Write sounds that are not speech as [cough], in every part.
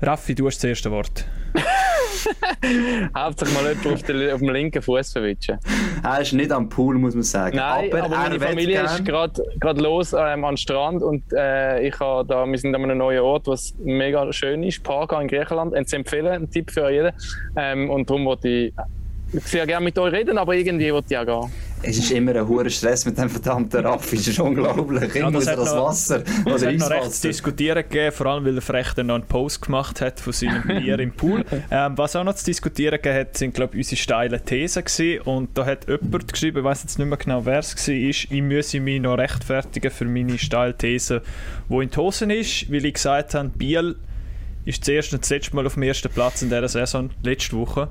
Raffi, du hast das erste Wort. [laughs] Hauptsächlich mal jemanden auf, auf dem linken Fuß verwischen. Er ist nicht am Pool, muss man sagen. Nein, aber, aber meine Familie ist gerade los ähm, an den Strand und äh, ich da, wir sind an einem neuen Ort, was mega schön ist, Parga in Griechenland. Und zu empfehlen, ein Tipp für jeden. Ähm, und darum wollte ich sehr gerne mit euch reden, aber irgendwie wollte ich auch gehen. Es ist immer ein hoher Stress mit dem verdammten Raffi, das ist unglaublich. Immer ja, das, das noch, Wasser Es hat noch recht zu diskutieren gegeben, vor allem weil der Frechter noch einen Post gemacht hat von seinem [laughs] Bier im Pool. Ähm, was auch noch zu diskutieren gegeben hat, sind glaube ich unsere steilen Thesen gewesen. und da hat jemand geschrieben, ich weiß jetzt nicht mehr genau wer es war, ich müsse mich noch rechtfertigen für meine steile These, die in die Hosen ist, weil ich gesagt habe, Biel ist das erste und das letzte Mal auf dem ersten Platz in dieser Saison, letzte Woche.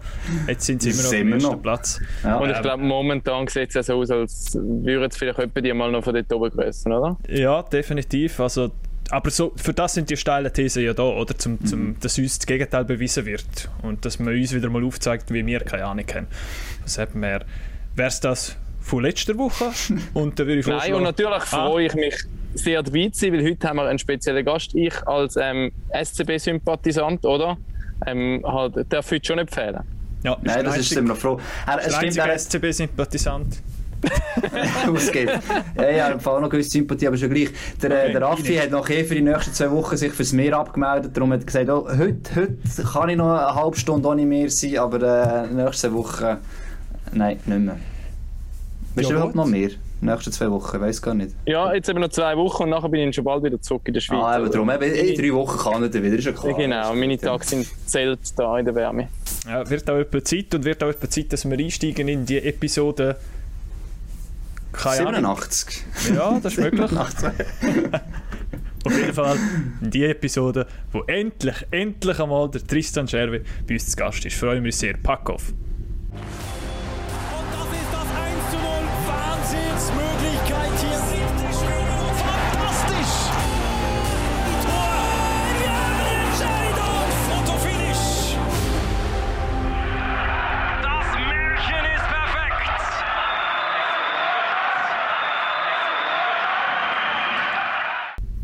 Jetzt sind sie immer noch auf dem ersten noch. Platz. Ja. Und ich glaube, momentan sieht es so aus, als würden es vielleicht die mal noch von dort oben grössen, oder? Ja, definitiv. Also, aber so, für das sind die steilen Thesen ja da, oder? Zum, zum, mhm. Dass uns das Gegenteil bewiesen wird. Und dass man uns wieder mal aufzeigt, wie wir keine Ahnung haben. Was hat Wäre es das von letzter Woche? [laughs] Und dann würde ich Nein, und natürlich ah. freue ich mich sehr dabei zu sein, weil heute haben wir einen speziellen Gast. Ich als ähm, SCB-Sympathisant, oder? Ähm, halt, darf heute schon nicht fehlen. Ja, Nein, das ist immer noch froh. Er, es stimmt, er SCB-Sympathisant. [laughs] ausgibt. ja, ja, im Fall noch gewisse Sympathie, aber schon gleich. Der, okay, der Raffi hat noch eh für die nächsten zwei Wochen sich fürs Meer abgemeldet. Darum hat er gesagt, oh, heute, heute kann ich noch eine halbe Stunde ohne Meer sein, aber äh, nächste Woche, nein, nicht mehr. Bist ja, du überhaupt noch mehr? Nächsten zwei Wochen, weiß gar nicht. Ja, jetzt eben noch zwei Wochen und nachher bin ich schon bald wieder zurück in der Schweiz. Ah, aber darum, eben, in drei Wochen kann er wieder, ist ja klar. Genau, meine Tage sind zählt da in der Wärme. Ja, wird auch etwa Zeit und wird auch etwa Zeit, dass wir einsteigen in die Episode keine 87. Ahnung. Ja, das ist möglich. [laughs] Auf jeden Fall in die Episode, wo endlich, endlich einmal der Tristan Scherwe bei uns zu Gast ist. Freue mich sehr. Pack auf!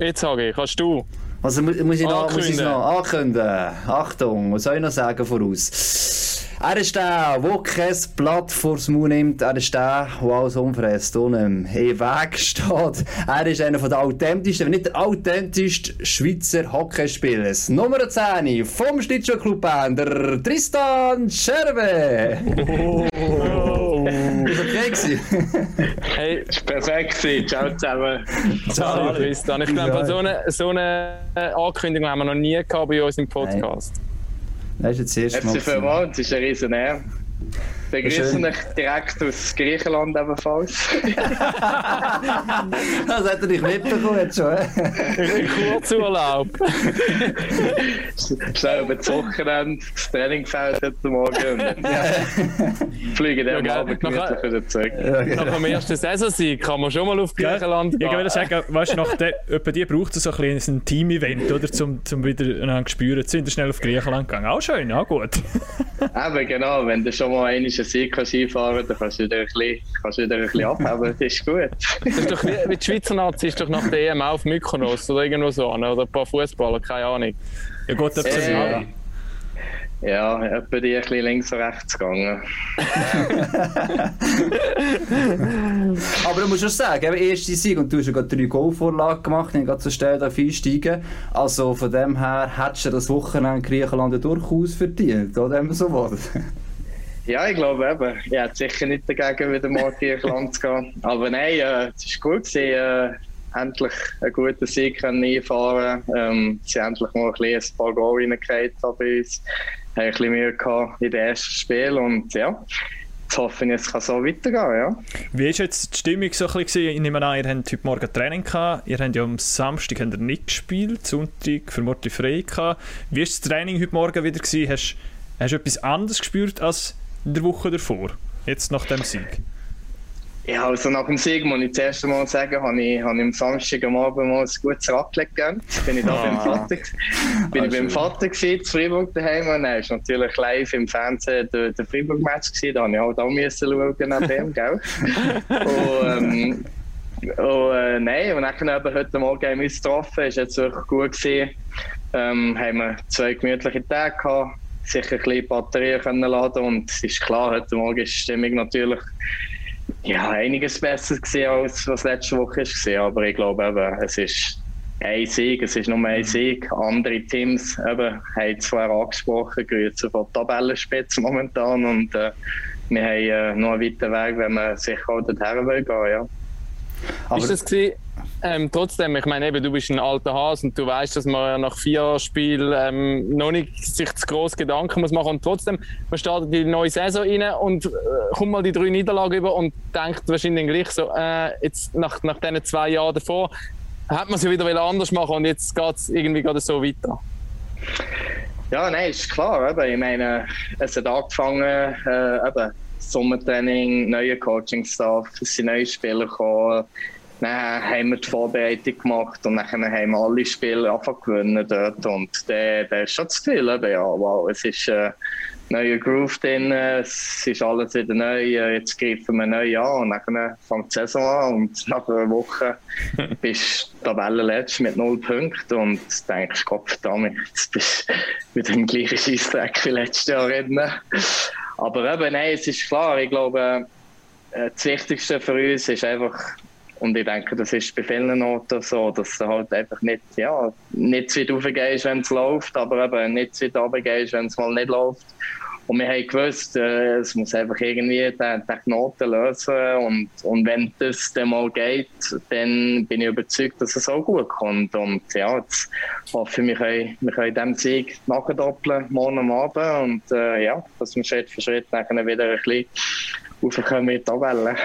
Jetzt sage ich, kannst du. Also muss ich noch, muss ich noch ankündigen. Achtung, was soll ich noch sagen voraus? Er ist der, der kein Blatt vors Maul nimmt. Er ist der, der alles umfräst und im Weg steht. Er ist einer der authentischsten, wenn nicht der authentischste Schweizer Hockeyspieler. Nummer 10 vom Schlittschuhclub der Tristan Scherbe. Oh. [laughs] Ist okay gewesen? [laughs] hey, ist perfekt gewesen. Ciao zusammen. Ciao, Tristan. Ich glaube, so eine, so eine Ankündigung haben wir noch nie gehabt bei uns im Podcast. Nein. Das ist jetzt das erste Mal. Herzlich willkommen, es ist ein riesen Ehre. Begrüßen euch direkt aus Griechenland ebenfalls. [laughs] das hat er nicht mitbekommen jetzt schon. Kurzurlaub. [laughs] Schnell über das Wochenende, das Trainingfeld heute Morgen und [laughs] fliegen dann ja, Abend gemütlich wieder zurück. Ja, genau. Nach dem ersten Saisonsieg kann man schon mal auf Griechenland gehen. Ich würde sagen, weißt, nach der, die braucht es so ein, ein Team-Event, oder, um, um wieder ein Gespür zu sind schnell auf Griechenland gegangen. Auch schön, auch gut. Eben, genau, wenn du schon mal einmal einen Sieg kannst einfahren dann kannst du wieder ein bisschen, kannst du wieder ein bisschen abheben, das ist gut. Das ist doch wie, wie die Schweizer Nazi ist doch nach der EM auf Mykonos oder irgendwo so, oder ein paar Fußballer, keine Ahnung. Ja gut, das ist äh, ja, etwa die ein bisschen links und rechts gegangen. [laughs] Aber du musst schon sagen, erste Sieg und du hast ja gerade drei Goalvorlagen gemacht, ich gerade so schnell auf einsteigen. Also von dem her hättest du das Wochenende Griechenland durchaus verdient, oder wenn man so will. Ja, ich glaube eben. Ich hätte sicher nicht dagegen, wieder mal Griechenland zu gehen. Aber nein, äh, es war gut gewesen, äh, endlich einen guten Sieg einfahren ähm, Sie haben endlich mal ein, bisschen ein paar Goal reingekriegt bei uns. Haben ein bisschen Mühe in den ersten Spiel und ja. Jetzt hoffe ich, es kann so weitergehen, ja. Wie war jetzt die Stimmung so ein bisschen? Ich nehme an, ihr habt heute Morgen Training gehabt. Ihr habt ja am Samstag habt ihr nicht gespielt, Sonntag vermutlich frei gehabt. Wie war das Training heute Morgen wieder? Gewesen? Hast, du etwas anderes gespürt als der Woche davor, jetzt nach dem Sieg? Ja, also nach dem Sieg muss ich das erste Mal sagen, habe ich, habe ich am Samstag am Abend mal ein gutes Raclette gegeben. Bin ich da ah. beim Vater, bin ich beim Vater gewesen, in Freiburg daheim und dann ist natürlich live im Fernsehen der, der Freiburg-Match. Da habe ich auch da müssen schauen nach dem, gell? und, ähm, und, äh, nein, und dann eben heute Morgen haben wir uns getroffen, ist jetzt wirklich gut gewesen ähm, haben wir zwei gemütliche Tage gehabt, sicher ein bisschen Batterien können laden und es ist klar, heute Morgen ist die Stimmung natürlich ja, einiges besser gewesen, als was letzte Woche war. Aber ich glaube eben, es ist ein Sieg, es ist nur ein mhm. Sieg. Andere Teams eben, haben zwar angesprochen, grüßen von Tabellenspitze momentan und äh, wir haben äh, noch einen weiten Weg, wenn wir sicher auch dorthin gehen ja. Aber ist das gewesen, ähm, trotzdem, ich meine, eben, du bist ein alter Hase und du weißt, dass man nach vier Spielen ähm, noch nicht sich zu groß Gedanken muss machen und trotzdem, man startet die neue Saison rein und äh, kommt mal die drei Niederlagen über und denkt wahrscheinlich gleich so, äh, jetzt nach, nach diesen zwei Jahren davor, hat man es wieder anders machen und jetzt geht es irgendwie gerade so weiter. Ja, nein, ist klar. Eben. Ich meine, es hat angefangen, äh, eben, Sommertraining, neuer Coaching-Staff, es sind neue Spieler gekommen. Dann haben wir die Vorbereitung gemacht und dann haben wir alle Spiele einfach gewonnen dort. Und der, der ist schon zu viel. Eben, ja, wow, es ist äh, neuer Groove drin, es ist alles wieder neu. Jetzt greifen wir neu an und dann fängt die Saison an. Und [laughs] nach einer Woche [laughs] bist du Tabellenletzt mit null Punkten und denkst, Gott verdammt, jetzt bist du mit dem gleichen Scheissdreck wie letztes Jahr reden. Aber eben, nein, es ist klar, ich glaube, äh, das Wichtigste für uns ist einfach, und ich denke, das ist bei vielen Orten so, dass du halt einfach nicht, ja, nicht zu weit raufgehst, wenn es läuft, aber eben nicht zu weit runtergehst, wenn es mal nicht läuft. Und wir haben gewusst, äh, es muss einfach irgendwie den, den Knoten lösen. Und, und wenn das dann mal geht, dann bin ich überzeugt, dass es auch gut kommt. Und ja, jetzt hoffe ich, wir können, wir können diesem Sieg nachdoppeln, morgen Abend. Und äh, ja, dass wir Schritt für Schritt nachher wieder ein bisschen raufkommen mit Tabellen.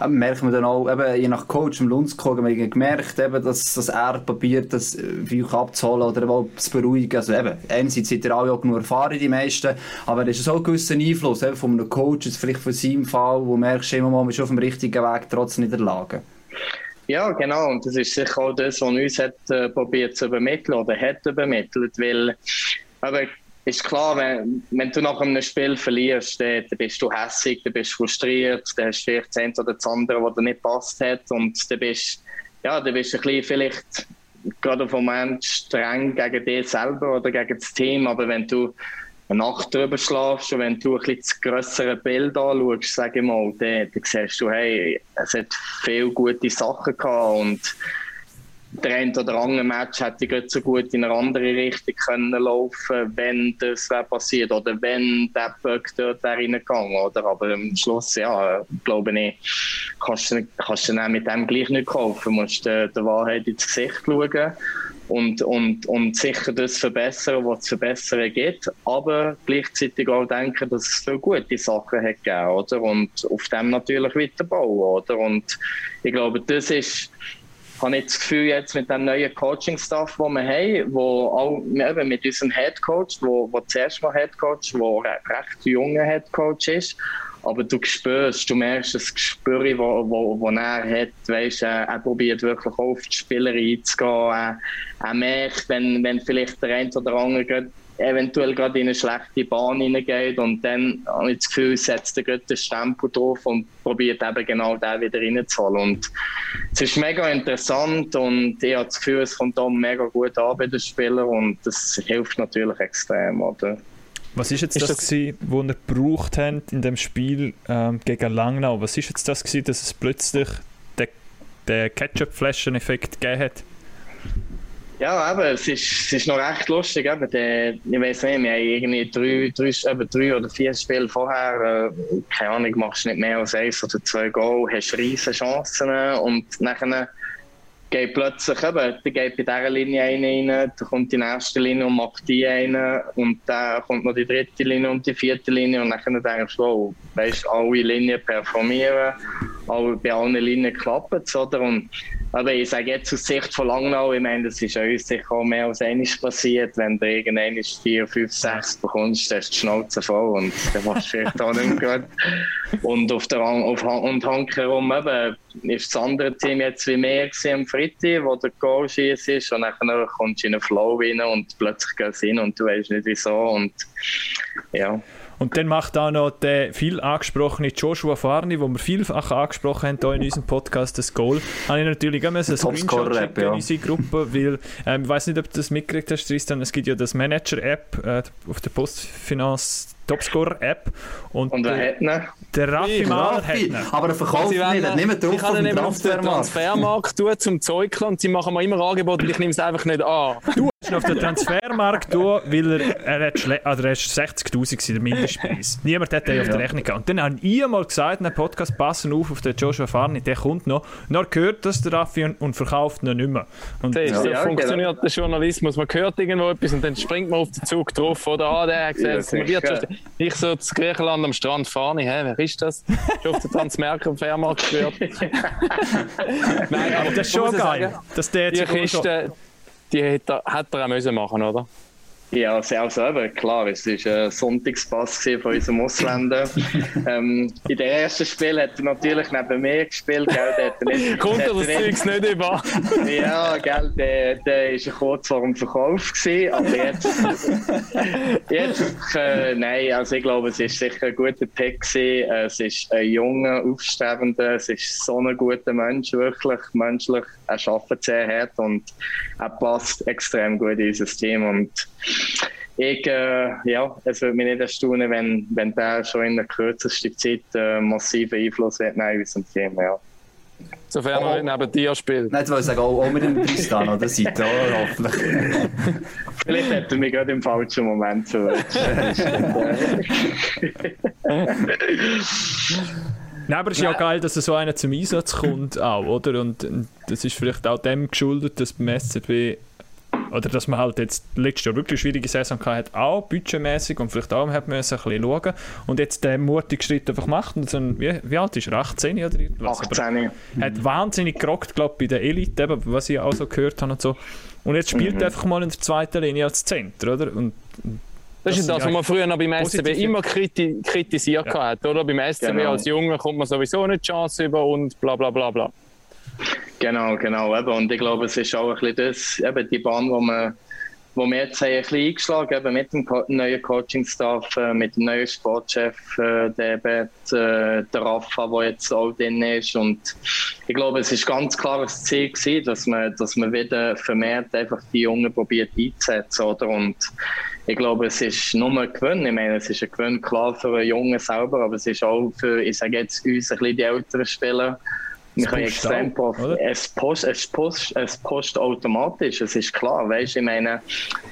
Aber merkt man dann auch, eben, je nach Coach im Lundskog, haben wir gemerkt, eben, dass, dass er probiert, das für euch abzuholen oder zu beruhigen. Also eben, einerseits seid ihr alle auch genug erfahren, die meisten, aber es ist auch ein gewisser Einfluss eben, von einem Coach, jetzt vielleicht von seinem Fall, wo du merkst, immer mal, man ist auf dem richtigen Weg, trotz Niederlagen. Ja, genau. Und das ist sicher auch das, was uns hat, äh, probiert zu übermitteln oder hat übermittelt, weil aber ist klar, wenn, wenn du nach einem Spiel verlierst, dann, dann bist du hässig, dann bist du frustriert, dann hast du vielleicht das oder das andere, was dir nicht passt hat und dann bist, ja, du ein bisschen vielleicht gerade auf Moment streng gegen dich selber oder gegen das Team, aber wenn du eine Nacht drüber schlafst und wenn du ein bisschen das grössere Bild anschaust, sage ich mal, dann, dann siehst du, hey, es hat viele gute Sachen gehabt und der ein oder andere Match hätte so gut in eine andere Richtung können laufen wenn das passiert oder wenn der Böck dort wäre reingegangen. Oder? Aber am Schluss, ja, glaube ich, kannst du, kannst du mit dem gleich nicht kaufen. Du musst der, der Wahrheit ins Gesicht schauen und, und, und sicher das verbessern, was es verbessern geht, aber gleichzeitig auch denken, dass es viele gute Sachen hat gegeben, oder? Und auf dem natürlich weiterbauen, oder? Und ich glaube, das ist habe ich das Gefühl, jetzt mit dem neuen Coaching-Staff, den wir haben, wo auch eben mit unserem Headcoach, wo, wo zuerst mal Headcoach, der recht junger Headcoach ist, aber du spürst, du merkst das Gespür, das wo, wo, wo er hat, weißt, er, er probiert wirklich auf die Spieler einzugehen, er, er merkt, wenn, wenn vielleicht der eine oder andere eventuell gerade in eine schlechte Bahn hineingeht und dann habe ich das Gefühl, setzt der Gott den Stempel drauf und probiert eben genau den wieder reinzuholen. Und es ist mega interessant und ich habe das Gefühl, es kommt auch mega gut an bei den Spielern und das hilft natürlich extrem. Oder? Was ist jetzt ist das, das gewesen, was ihr gebraucht habt in dem Spiel ähm, gegen Langnau? Was ist jetzt das gewesen, dass es plötzlich den, den Ketchup-Flaschen-Effekt gegeben hat? Ja, eben, es ist, es ist noch recht lustig. Eben, der, ich weiß nicht, wir haben irgendwie drei, drei, eben drei oder vier Spiele vorher, äh, keine Ahnung, machst nicht mehr als eins oder zwei Goal, hast riesige Chancen und nachher geht plötzlich eben, der geht bei dieser Linie eine rein, dann kommt die nächste Linie und macht die eine und dann kommt noch die dritte Linie und die vierte Linie und dann denkst du, wow, weißt, alle Linien performieren, alle, bei allen Linien klappt es, aber ich sage jetzt aus Sicht von Langnau, ich meine, das ist uns sicher auch mehr als eines passiert. Wenn du irgendwann 4, 5, 6 bekommst, dann du die Schnauze voll und dann machst du vielleicht auch nicht mehr gut. Und auf der auf, und herum eben, ist das andere Team jetzt wie mehr am Freitag, wo der Goal schießt ist und dann kommst du in einen Flow rein und plötzlich geht es hin und du weißt nicht wieso und ja. Und dann macht auch noch der viel angesprochene Joshua Farni, wo wir vielfach angesprochen haben hier in unserem Podcast, das Goal. Habe ich natürlich auch einen Screenshot schicken ja. in unsere Gruppe, weil ähm, ich weiß nicht, ob du das mitgekriegt hast, Tristan, es gibt ja das Manager-App äh, auf der Postfinanz Topscorer-App. Und, und wer hat ihn? Der Raffi Mahler hat ihn. Aber er verkauft ihn nicht, nicht mehr drauf Ich kann ihn auf den Transfermarkt tun zum Zeugeln und sie machen mir immer Angebote und ich nehme es einfach nicht an. Du hast ihn auf den Transfermarkt tun, weil er, er hat, also er 60'000 der Mindestpreis. Niemand hat den auf der Rechnung gehabt. Und dann habe ich einmal gesagt in einem Podcast, passen auf auf den Joshua Farni, der kommt noch. Und dann hört das der Raffi und, und verkauft ihn nicht mehr. Und das ja, so ja, funktioniert genau. der Journalismus. Man hört irgendwo etwas und dann springt man auf den Zug drauf. Oder, ah, der hat gesagt, ja, ich so zu Griechenland am Strand fahre, hä, wer ist das? Schon auf der Transmerker Fährmarkt gehört. [laughs] Nein, aber das ist schon geil. Sagen, dass der die Kiste, die hätte, hätte er auch müssen machen oder? Ja, sehr selber, klar. Es war ein Sonntagspass von unserem Ausländer. [laughs] ähm, in dem ersten Spiel hat er natürlich neben mir gespielt. Gell, der hat nicht, [laughs] Kommt er das Zeugs nicht über? [laughs] ja, gell, der, der war kurz vor dem Verkauf. Gewesen, aber jetzt, jetzt äh, nein, also ich glaube, es war sicher ein guter Pick. Gewesen. Es ist ein junger, aufstrebender, es ist so ein guter Mensch, wirklich menschlich. Er arbeitet sehr hart und er passt extrem gut in unser Team. Und ich, äh, ja, es würde mich nicht erstaunen, wenn, wenn der schon in der kürzesten Zeit äh, massiven Einfluss hat in unserem Team. Ja. Sofern er oh. neben dir spielt. Nein, ich wollte sagen, auch, auch mit dem Tristan an der Seite, oh, hoffentlich. [laughs] Vielleicht hätte er mich gerade im falschen Moment so. [laughs] Nein, aber es ist ja geil, dass so einer zum Einsatz kommt, auch, oder? Und das ist vielleicht auch dem geschuldet, dass beim SCB oder dass man halt jetzt letztes Jahr wirklich schwierige Saison hatte, auch budgetmäßig und vielleicht auch hat müssen ein bisschen schauen und jetzt den mutigen Schritt einfach macht und so ein, wie, wie alt ist er? 18 oder was? 18. Aber hat wahnsinnig gerockt, glaube ich, bei der Elite, eben, was ich auch so gehört habe und so. Und jetzt spielt mhm. er einfach mal in der zweiten Linie als Center, oder? Und, das, das ist das, was man früher noch beim SCB immer kriti kritisiert ja. hat, oder? Beim SCB genau. als Junge kommt man sowieso nicht die Chance über und bla bla bla bla. Genau, genau. Eben. Und ich glaube, es ist auch ein bisschen das, eben die Bahn, wo man wo wir jetzt ein bisschen eingeschlagen haben, mit dem neuen Coaching-Staff, äh, mit dem neuen Sportchef, äh, der, Ebert, äh, der Rafa, der jetzt auch drin ist. Und ich glaube, es ist ganz klar das Ziel gewesen, dass man, dass man wieder vermehrt einfach die Jungen probiert einzusetzen. Oder? Und ich glaube, es ist nur ein Gewinn. Ich meine, es ist ein Gewinn klar für einen Jungen selber, aber es ist auch für, ich sage jetzt, uns ein bisschen die älteren Spieler, wir können extrem es post, es, post, es post automatisch, es ist klar, weißt ich meine,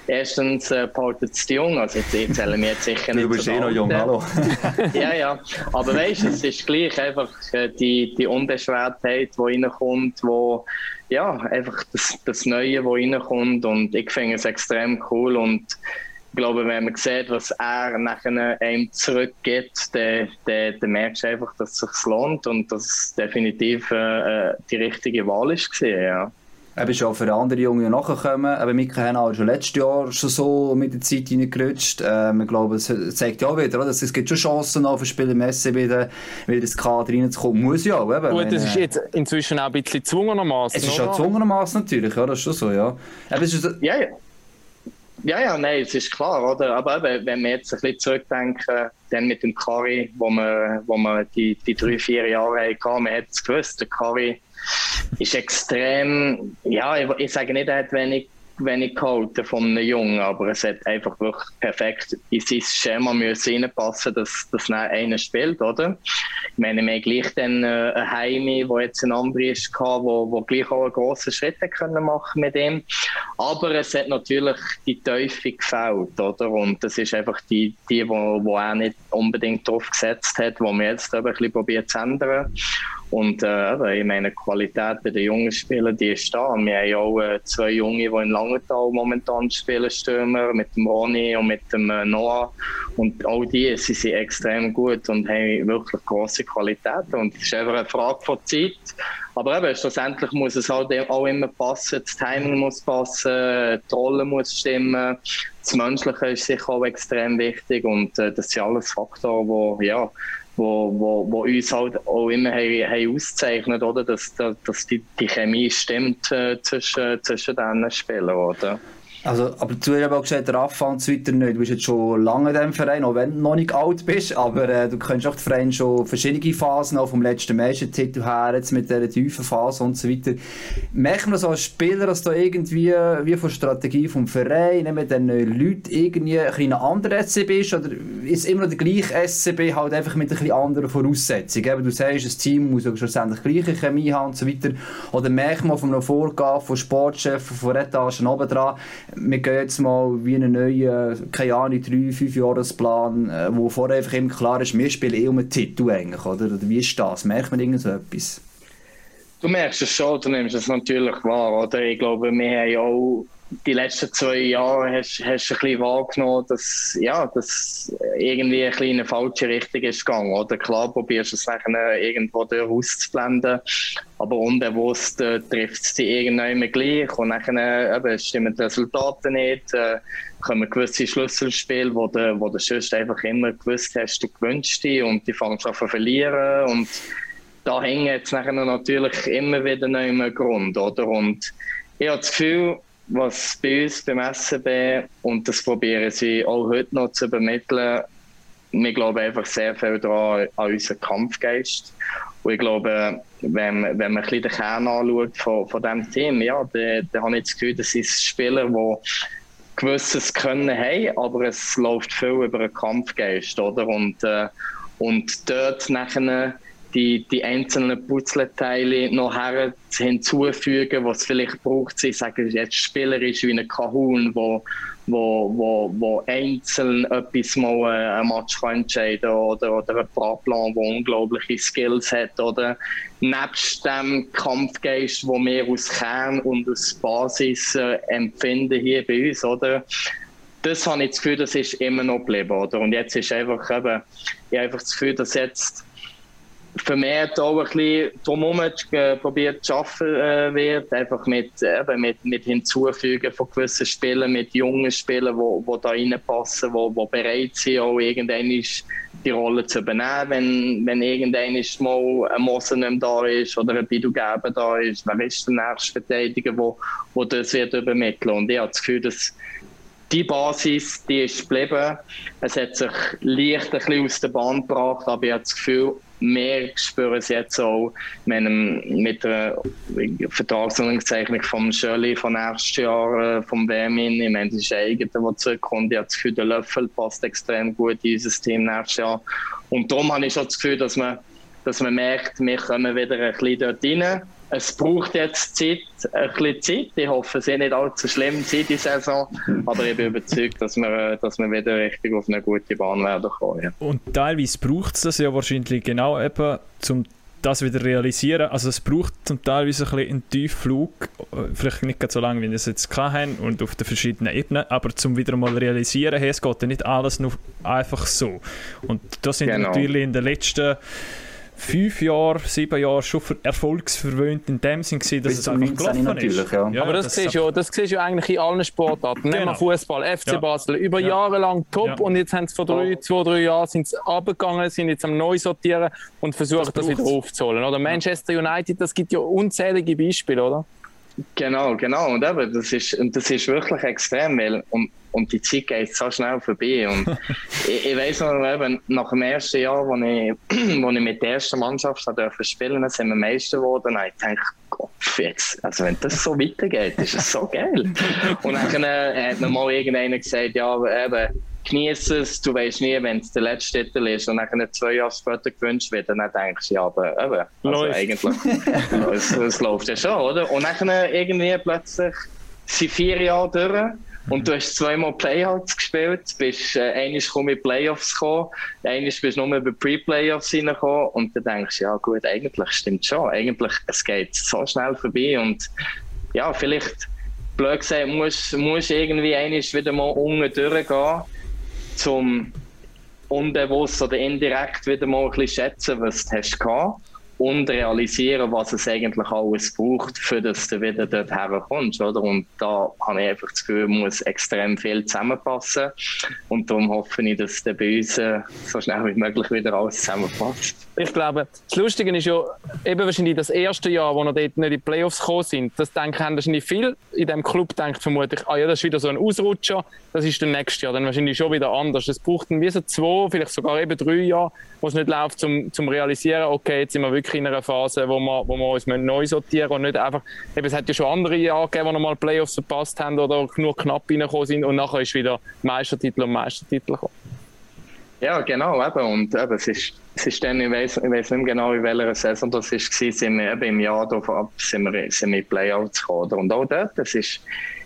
erstens äh, portet es die Jungen, also jetzt erzählen wir jetzt sicher nicht. Du bist eh noch jung, hallo. [laughs] ja, ja, aber weißt es ist gleich einfach äh, die, die Unbeschwertheit, die reinkommt, wo ja, einfach das, das Neue, das reinkommt. Und ich finde es extrem cool. Und ich glaube, wenn man sieht, was er nachher einem zurückgibt, dann, dann, dann merkst du einfach, dass es sich lohnt und dass es definitiv äh, die richtige Wahl ist. ja. Eben schon für andere Junge nachgekommen. Aber Mika Henna ist schon letztes Jahr schon so mit der Zeit reingerutscht. Ähm, ich glaube, es zeigt ja auch wieder, oder? es gibt schon Chancen auf ein Spiel im SC wieder, wieder das Kader reinzukommen. Muss ja auch. Eben. Gut, das ist jetzt inzwischen auch ein bisschen zwungenermaßen. Es ist ja zwungenermaßen natürlich, ja, das ist schon so, ja. Eben, es ist, ja, ja. Ja, ja, nein, es ist klar, oder? Aber eben, wenn wir jetzt ein bisschen zurückdenken, dann mit dem Kari, wo wir, wo wir die, die drei, vier Jahre hatten, man hat es gewusst, der Kari ist extrem, ja, ich, ich sage nicht, er hat wenig wenig gehalten von einem Jungen, aber es hat einfach wirklich perfekt in sein Schema müssen reinpassen, dass das einer spielt, oder? Ich meine, wir haben gleich dann äh, ein Heimi, wo jetzt ein anderer ist, wo, wo gleich auch einen grossen Schritt können machen mit ihm. Aber es hat natürlich die Teufel gefällt, oder? Und das ist einfach die, die wo, wo er nicht unbedingt drauf gesetzt hat, wo wir jetzt aber ein bisschen probiert zu ändern. Und äh, ich meine, die Qualität bei den jungen Spielern, die ist da. Wir haben auch äh, zwei Junge, die in Langenthal momentan spielen, Stürmer, mit dem Ronny und mit dem äh, Noah. Und all die sie sind extrem gut und haben wirklich große Qualität. Und es ist einfach eine Frage von Zeit. Aber eben, schlussendlich muss es halt auch immer passen. Das Timing muss passen, die Rolle muss stimmen. Das Menschliche ist sicher auch extrem wichtig. Und äh, das sind alles Faktoren, die, ja, wo, wo, wo uns halt auch immer haben, haben auszeichnet, oder? Dass, dass die, die Chemie stimmt äh, zwischen, zwischen diesen Spielern, oder? Also, aber du hast aber auch gesagt, Rafa und weiter nicht. Du bist jetzt schon lange in diesem Verein, auch wenn du noch nicht alt bist, aber äh, du kennst auch den Verein schon verschiedene Phasen, auch vom letzten Meistertitel her, jetzt mit dieser tiefen Phase und so weiter. Merkt man so als Spieler, dass da irgendwie, wie von Strategie vom Verein, mit den Leuten irgendwie ein anderer SCB ist, oder ist immer der gleiche SCB, halt einfach mit ein bisschen anderen Voraussetzungen? Eben, du sagst, das Team muss auch schlussendlich gleiche Chemie haben und so weiter. Oder merkt man von einem Vorgabe von Sportchef, von Etagen oben dran, wir gehen jetzt mal wie einen neuen, keine Ahnung, drei, fünf Jahresplan, äh, wo vorher einfach immer klar ist, wir spielen eh um einen Titel eigentlich, oder? oder wie ist das? Merkt man irgend so etwas? Du merkst es schon, du nimmst es natürlich wahr, oder? Ich glaube, wir haben ja auch die letzten zwei Jahre hast, hast du ein bisschen wahrgenommen, dass, ja, dass irgendwie ein bisschen in eine falsche Richtung ist gegangen. Oder klar probierst du es nachher irgendwo durch auszublenden, aber unbewusst äh, trifft es dich irgendwann gleich und nachher äh, stimmen die Resultate nicht, äh, kommen gewisse Schlüsselspiele, wo du, wo du sonst einfach immer gewusst hast, du gewünscht dich und die fangen an zu verlieren und da hängt jetzt nachher natürlich immer wieder noch im Grund, oder? Und ich habe das Gefühl, was bei uns beim SCB, und das probieren sie auch heute noch zu übermitteln, wir glauben einfach sehr viel daran, an unseren Kampfgeist. Und ich glaube, wenn, wenn man ein den Kern anschaut von, von diesem Team, ja, dann, dann habe ich das Gefühl, das sind Spieler, die gewisses Können haben, aber es läuft viel über einen Kampfgeist, oder? Und, äh, und dort nachher die, die einzelnen Puzzleteile noch her hinzufügen, was es vielleicht braucht. Ich sage jetzt spielerisch wie ein Kahun, wo, wo, wo, wo einzeln etwas mal äh, ein Match kann entscheiden oder, oder ein Praplan, der unglaubliche Skills hat. Oder nebst dem Kampfgeist, den wir aus Kern und aus Basis äh, empfinden hier bei uns, oder? Das habe ich das Gefühl, das ist immer noch geblieben, oder? Und jetzt ist einfach eben, ich habe einfach das Gefühl, dass jetzt vermehrt auch ein bisschen drumherum probiert zu arbeiten äh, wird, einfach mit, eben mit, mit Hinzufügen von gewissen Spielen, mit jungen Spielern, die wo, wo da reinpassen, die wo, wo bereit sind, auch irgendwann die Rolle zu übernehmen, wenn, wenn irgendwann mal ein Moser nicht da ist oder ein Bidu Geben da ist, wer ist der nächste Verteidiger, wo, wo das wird übermitteln. Und ich habe das Gefühl, dass die Basis, die ist geblieben. Es hat sich leicht ein bisschen aus der Bahn gebracht, aber ich habe das Gefühl, wir spüren es jetzt auch mit, einem, mit der Vertragsunterzeichnung vom Schölli von nächstes Jahr, äh, vom WM in. Ich meine, das ist ein eigener, der zurückkommt. Ich habe das Gefühl, der Löffel passt extrem gut in unser Team nächstes Jahr. Und darum habe ich schon das Gefühl, dass man, dass man merkt, wir kommen wieder ein bisschen dort rein es braucht jetzt Zeit, ein bisschen Zeit. Ich hoffe, es ist nicht allzu schlimm, die Saison. Aber ich bin überzeugt, dass wir, dass wir wieder richtig auf eine gute Bahn werden kommen. Ja. Und teilweise braucht es das ja wahrscheinlich genau eben, um das wieder realisieren. Also es braucht zum Teil ein bisschen einen Tiefflug, vielleicht nicht so lange, wie wir es jetzt hatten und auf den verschiedenen Ebenen, aber zum wieder mal realisieren, hey, es geht ja nicht alles nur einfach so. Und das sind genau. natürlich in den letzten fünf Jahre, sieben Jahre schon erfolgsverwöhnt in dem Sinn gewesen, dass Bis es einfach gelaufen ist. Ja. Ja, aber das, das siehst du, das siehst du eigentlich in allen Sportarten. Genau. Nehmen wir Fußball, FC ja. Basel, über Jahre lang top und jetzt haben sie vor drei, zwei, drei Jahren sind sie abgegangen, sind jetzt am Neusortieren und versuchen das, das wieder aufzuholen. Oder Manchester United, das gibt ja unzählige Beispiele, oder? Genau, genau. Und eben, das ist, das ist wirklich extrem, weil und, und die Zeit geht so schnell vorbei. Und [laughs] ich, ich weiss noch, eben, nach dem ersten Jahr, wo ich, [clears throat] wo ich mit der ersten Mannschaft durfte spielen, sind wir Meister geworden. Und ich dachte, Gott, jetzt, also wenn das so weitergeht, ist es so geil. [laughs] und dann äh, hat mir mal irgendeiner gesagt, ja, eben, genieße es, du weißt nie, wenn es der letzte Titel ist und dann zwei Jahre später gewünscht wird, dann denkst du, ja, aber eben, also läuft. eigentlich, [laughs] es, es läuft ja schon, oder? Und dann irgendwie plötzlich sind vier Jahre durch und du hast zweimal Playoffs gespielt, bist äh, einmal mit Playoffs gekommen, einmal bist du nur über Pre-Playoffs reingekommen und dann denkst du, ja gut, eigentlich stimmt schon, eigentlich, es geht so schnell vorbei und ja, vielleicht, blöd gesagt, musst du irgendwie einmal wieder mal unten durchgehen, zum unbewusst oder indirekt wieder mal ein bisschen schätzen, was du hast gehabt und realisieren, was es eigentlich alles braucht, für dass du wieder dort herkommst. Oder? Und da habe ich einfach das Gefühl, muss extrem viel zusammenpassen. Und darum hoffe ich, dass der bei uns so schnell wie möglich wieder alles zusammenpasst. Ich glaube, das Lustige ist ja eben wahrscheinlich das erste Jahr, wo wir dort nicht in die Playoffs gekommen sind. Das denken haben wahrscheinlich viel in diesem Club denkt vermutlich, ah ja, das ist wieder so ein Ausrutscher, das ist dann nächstes Jahr dann wahrscheinlich schon wieder anders. Es braucht dann wie so zwei, vielleicht sogar eben drei Jahre, wo es nicht läuft, zum, zum realisieren, okay, jetzt sind wir wirklich in einer Phase, wo wir, wo wir uns neu sortieren und nicht einfach, eben, es hat ja schon andere Jahre gegeben, wo wir mal Playoffs verpasst haben oder nur knapp reingekommen sind und nachher ist wieder Meistertitel und Meistertitel gekommen. Ja, genau, eben. Und eben, es ist, es ist dann, ich weiß, ich weiß nicht genau, in welcher Saison das war, sind wir eben im Jahr davon sind wir, sind wir in Playouts gekommen. Und auch dort, das ist,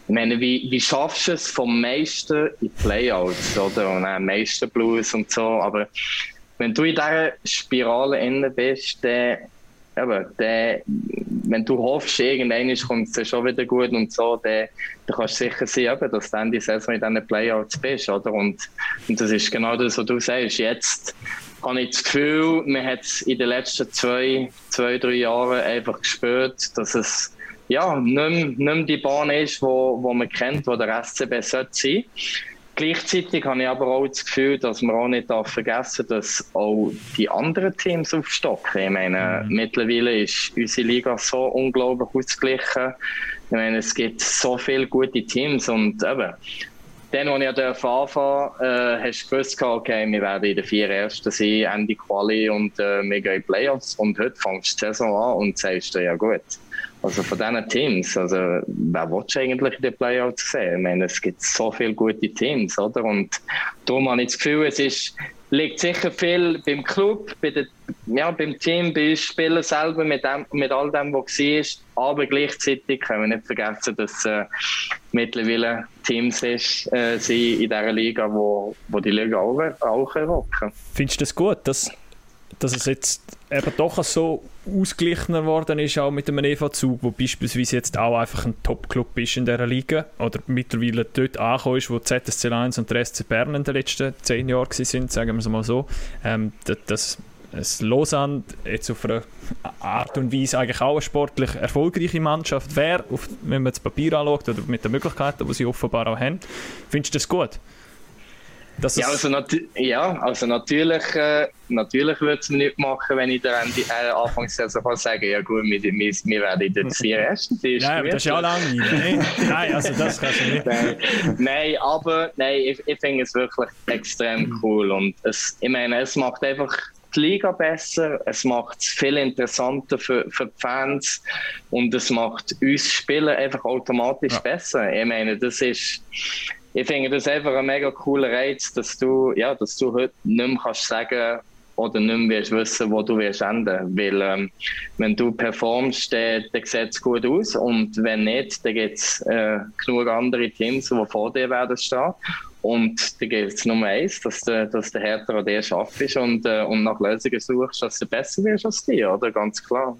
ich meine, wie, wie schaffst du es vom meisten in Playouts, oder? Und auch meisten Blues und so, aber wenn du in dieser Spirale inne bist, dann eben, der, wenn du hoffst, irgendwann kommt es schon wieder gut und so, dann, dann kannst du sicher sein, eben, dass du dann die Saison in diesen Playouts bist. Oder? Und, und das ist genau das, was du sagst. Jetzt habe ich das Gefühl, man hat es in den letzten zwei, zwei, drei Jahren einfach gespürt, dass es ja, nicht, mehr, nicht mehr die Bahn ist, wo, wo man kennt, wo der SCB sollte sein Gleichzeitig habe ich aber auch das Gefühl, dass man auch nicht vergessen darf, dass auch die anderen Teams aufstocken. Ich meine, mhm. mittlerweile ist unsere Liga so unglaublich ausgeglichen. Ich meine, es gibt so viele gute Teams und eben, dann, als ich anfangen äh, hast du gewusst, okay, wir werden in den vier Ersten sein, Ende Quali und äh, wir gehen in Playoffs. Und heute fängst du die Saison an und sagst dir, ja gut, also von diesen Teams, also wer willst du eigentlich in den Playoffs sehen? Ich meine, es gibt so viele gute Teams, oder? Und darum habe ich das Gefühl, es ist, liegt sicher viel beim Club, bei der, ja, beim Team, bei uns Spielern selber, mit, dem, mit all dem, was war. Aber gleichzeitig können wir nicht vergessen, dass äh, mittlerweile Teams ist, äh, sind in dieser Liga, wo, wo die Liga auch, auch rocken. Findest du das gut, dass, dass es jetzt eben doch so ausgeglichener worden ist, auch mit dem EV-Zug, wo beispielsweise jetzt auch einfach ein Top-Club ist in dieser Liga oder mittlerweile dort angekommen ist, wo ZSC 1 und der SC Bern in den letzten zehn Jahren sind, sagen wir es mal so. Ähm, das, das Lausanne jetzt auf eine Art und Weise eigentlich auch eine sportlich erfolgreiche Mannschaft wäre, wenn man das Papier anschaut oder mit den Möglichkeiten, die sie offenbar auch haben. Findest du das gut? Ja, also, ja, also natürlich, äh, natürlich würde es mir nicht machen, wenn ich dann die äh, Anfangssaison kann sagen ja gut, wir, wir, wir werden in den vier ersten. Ja, aber das ist ja lange. Ne? [laughs] nein, also das kannst du nicht. Nein, nein aber nein, ich, ich finde es wirklich extrem cool und es, ich meine, es macht einfach die Liga besser, es macht es viel interessanter für, für die Fans und es macht uns Spieler einfach automatisch ja. besser. Ich meine, das ist ich finde das einfach ein mega cooler Reiz, dass du, ja, dass du heute nicht mehr kannst sagen oder nicht mehr wissen, wo du wirst enden. Weil, ähm, wenn du performst, dann, dann sieht es gut aus. Und wenn nicht, dann gibt es äh, genug andere Teams, die vor dir werden stehen. Und da gilt es Nummer eins, dass der, dass der Härter an dir arbeitet und, äh, und nach Lösungen suchst, dass du besser wirst als dir, oder? Ganz klar.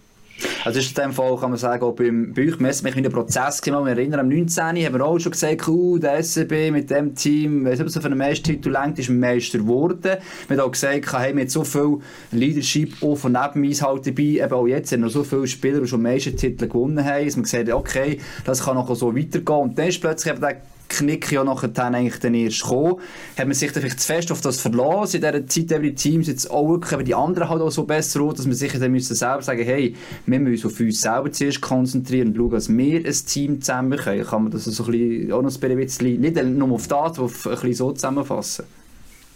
Also ist in dem Fall, kann man sagen, auch beim, bei euch messen mich in den Prozess gemacht. Ich erinnere, am 19. haben wir auch schon gesagt, uh, der SCB mit dem Team, weiss nicht, so für einen Meistertitel lenkt, ist Meister geworden. Wir haben auch gesagt, hey, wir haben so viel Leadership auch von neben halt dabei, eben auch jetzt haben noch so viele Spieler, die schon Meistertitel gewonnen haben, dass man gesagt okay, das kann noch so weitergehen. Und dann ist plötzlich eben der Knick ja nachher dann eigentlich dann erst gekommen. Hat man sich vielleicht zu fest auf das verlassen in dieser Zeit, eben die Teams jetzt auch wirklich eben die anderen halt auch so besser aus, dass man sich dann müssen selber sagen, hey, wir müssen auf uns selber zuerst konzentrieren und schauen, dass wir ein Team zusammen können. Kann man das so ein bisschen, auch noch ein bisschen, nicht nur auf das, aber ein bisschen so zusammenfassen?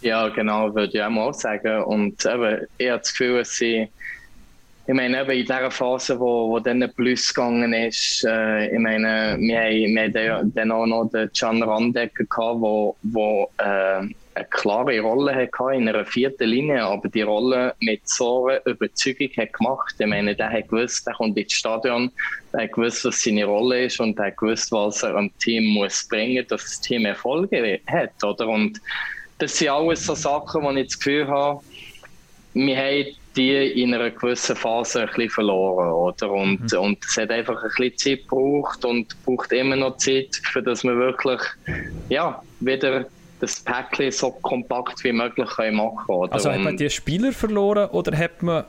Ja, genau, würde ich auch mal sagen. Und eben, ich habe das Gefühl, dass sie ich meine, eben in dieser Phase, wo, wo dann Plus gegangen ist, äh, ich meine, wir haben, wir haben dann auch noch den Can Randecker gehabt, wo, äh, eine klare Rolle hatte in einer vierten Linie, aber die Rolle mit so einer Überzeugung hat gemacht. Ich meine, der hat gewusst, der kommt ins Stadion, der hat gewusst, was seine Rolle ist und der hat gewusst, was er am Team muss bringen, dass das Team Erfolge hat, oder? Und das sind alles so Sachen, wo ich das Gefühl habe, wir haben die in einer gewissen Phase ein bisschen verloren, oder? Und, mhm. und es hat einfach ein bisschen Zeit gebraucht und braucht immer noch Zeit, für dass wir wirklich, ja, wieder das Päckchen so kompakt wie möglich können machen oder? Also hat man die Spieler verloren oder hat man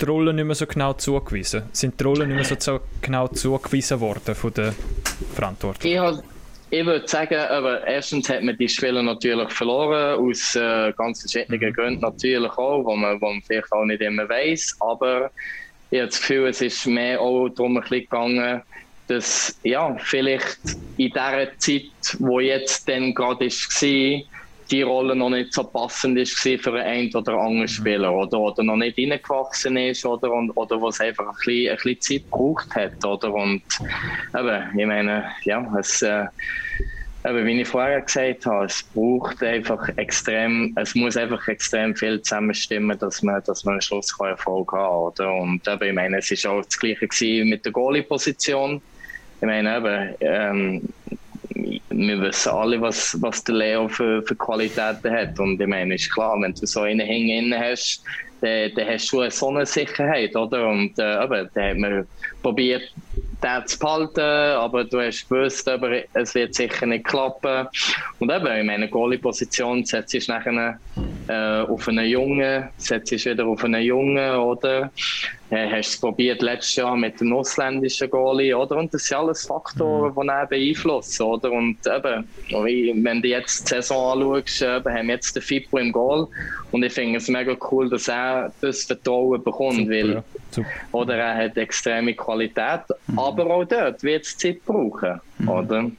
die Rollen nicht mehr so genau zugewiesen? Sind die Rollen nicht mehr so genau zugewiesen worden von den Verantwortlichen? Ich würde sagen, aber erstens hat man die Spiele natürlich verloren, aus äh, ganz verschiedenen mhm. Gründen natürlich auch, wo man, wo man vielleicht auch nicht immer weiß. Aber ich habe das Gefühl, es ist mehr auch darum ein bisschen gegangen, dass ja, vielleicht in dieser Zeit, wo jetzt dann gerade war, die Rolle noch nicht so passend ist für einen oder anderen mhm. Spieler oder, oder noch nicht reingewachsen ist oder, und, oder was einfach ein bisschen, ein bisschen Zeit gebraucht hat. Oder? Und eben, ich meine, ja, es, äh, eben, wie ich vorher gesagt habe, es braucht einfach extrem, es muss einfach extrem viel zusammenstimmen, dass man, dass man am Schluss Erfolg haben kann. Oder? Und eben, ich meine, es war auch das Gleiche mit der Goalie-Position. Ich meine, eben, ähm, wir wissen alle, was, was der Leo für, für Qualitäten hat. Und ich meine, ist klar, wenn du so einen Hängen hast, dann, dann hast du eine Sicherheit, oder? Und äh, eben, dann hat man probiert, den zu behalten, aber du hast gewusst, aber es wird sicher nicht klappen. Und eben, in meiner Goalie-Position setzt du nachher äh, auf einen Jungen, setzt du wieder auf einen Jungen, oder? Äh, hast es probiert letztes Jahr mit dem ausländischen Goalie, oder? Und das sind alles Faktoren, mhm. die ihn beeinflussen, oder? Und eben, wenn du jetzt die Saison anschaust, eben, haben wir jetzt den Fippo im Goal und ich finde es mega cool, dass er das Vertrauen bekommt, Super, weil, ja. oder er hat extreme Qualität, mhm. aber auch dort wird es Zeit brauchen. Mhm. Oder?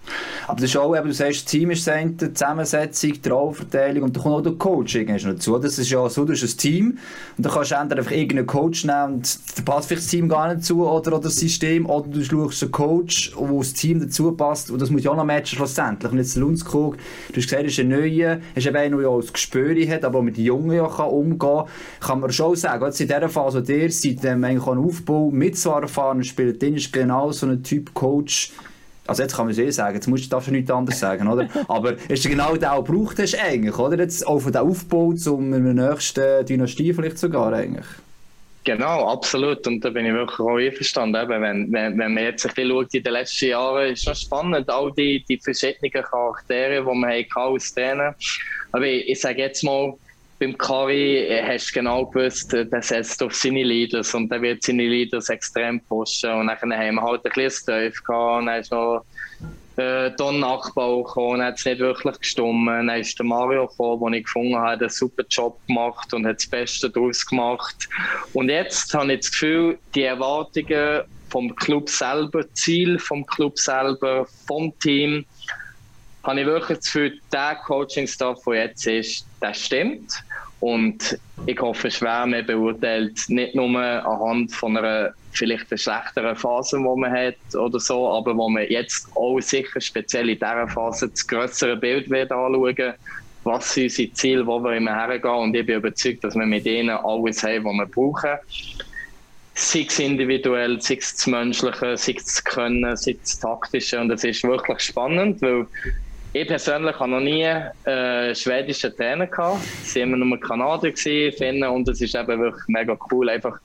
Aber das ist auch, eben, du sagst, das Team ist die Zusammensetzung, die Rollverteilung und da kommt auch der Coaching dazu. Das ist ja so, du hast ein Team und dann kannst du entweder einfach irgendeinen Coach nehmen und da passt vielleicht das Team gar nicht zu oder, oder das System oder du schaust einen Coach, wo das Team dazu passt und das muss ja auch noch matchen schlussendlich. Und jetzt der Lundskog, du hast gesagt, er ist ein Neuer, ist eben einer, der auch das Gespür hat, aber mit den Jungen ja kann umgehen kann, kann man schon sagen, jetzt in dieser Phase, wo ihr seid, ähm, eigentlich auch Aufbau mit so erfahrenen Spielern, dann ist genau so ein Typ Coach, also jetzt kann man es eh sagen, jetzt musst, darfst du nichts anderes sagen, oder? [laughs] Aber ist genau der, auch gebraucht hast eigentlich, oder? Jetzt auch von den Aufbau zum nächsten Dynastie vielleicht sogar eigentlich. Genau, absolut. Und da bin ich wirklich auch einverstanden. Eben, wenn, wenn, wenn man jetzt ein bisschen schaut in den letzten Jahren, ist es spannend, all die, die verschiedenen Charaktere, die man haben als Trainer. Aber ich, ich sage jetzt mal, beim Kari hast du genau gewusst, der setzt auf seine Leaders und der wird seine Leaders extrem pushen. Und dann haben wir halt ein bisschen Tief gehabt und dann ist noch äh, Don Nachbau gekommen, hat es nicht wirklich gestimmt. Dann ist der Mario gekommen, den ich gefunden habe, hat einen super Job gemacht und hat das Beste daraus gemacht. Und jetzt habe ich das Gefühl, die Erwartungen vom Club selber, Ziel vom Club selber, vom Team, habe ich wirklich das Gefühl, der Coaching-Staff, der jetzt ist, der stimmt. Und ich hoffe schwer, man beurteilt nicht nur anhand von einer vielleicht einer schlechteren Phase, die man hat oder so, aber wo man jetzt auch sicher speziell in dieser Phase das größere Bild wird anschauen was sind unsere Ziele, wo wir immer hergehen und ich bin überzeugt, dass wir mit ihnen alles haben, was wir brauchen. Sei es individuell, sei es das Menschliche, sei es das Können, sei es das Taktische und es ist wirklich spannend, weil ich persönlich habe noch nie äh, schwedischen Trainer gehabt. Sie waren immer nur Kanadier, Finnen, und es ist eben wirklich mega cool, einfach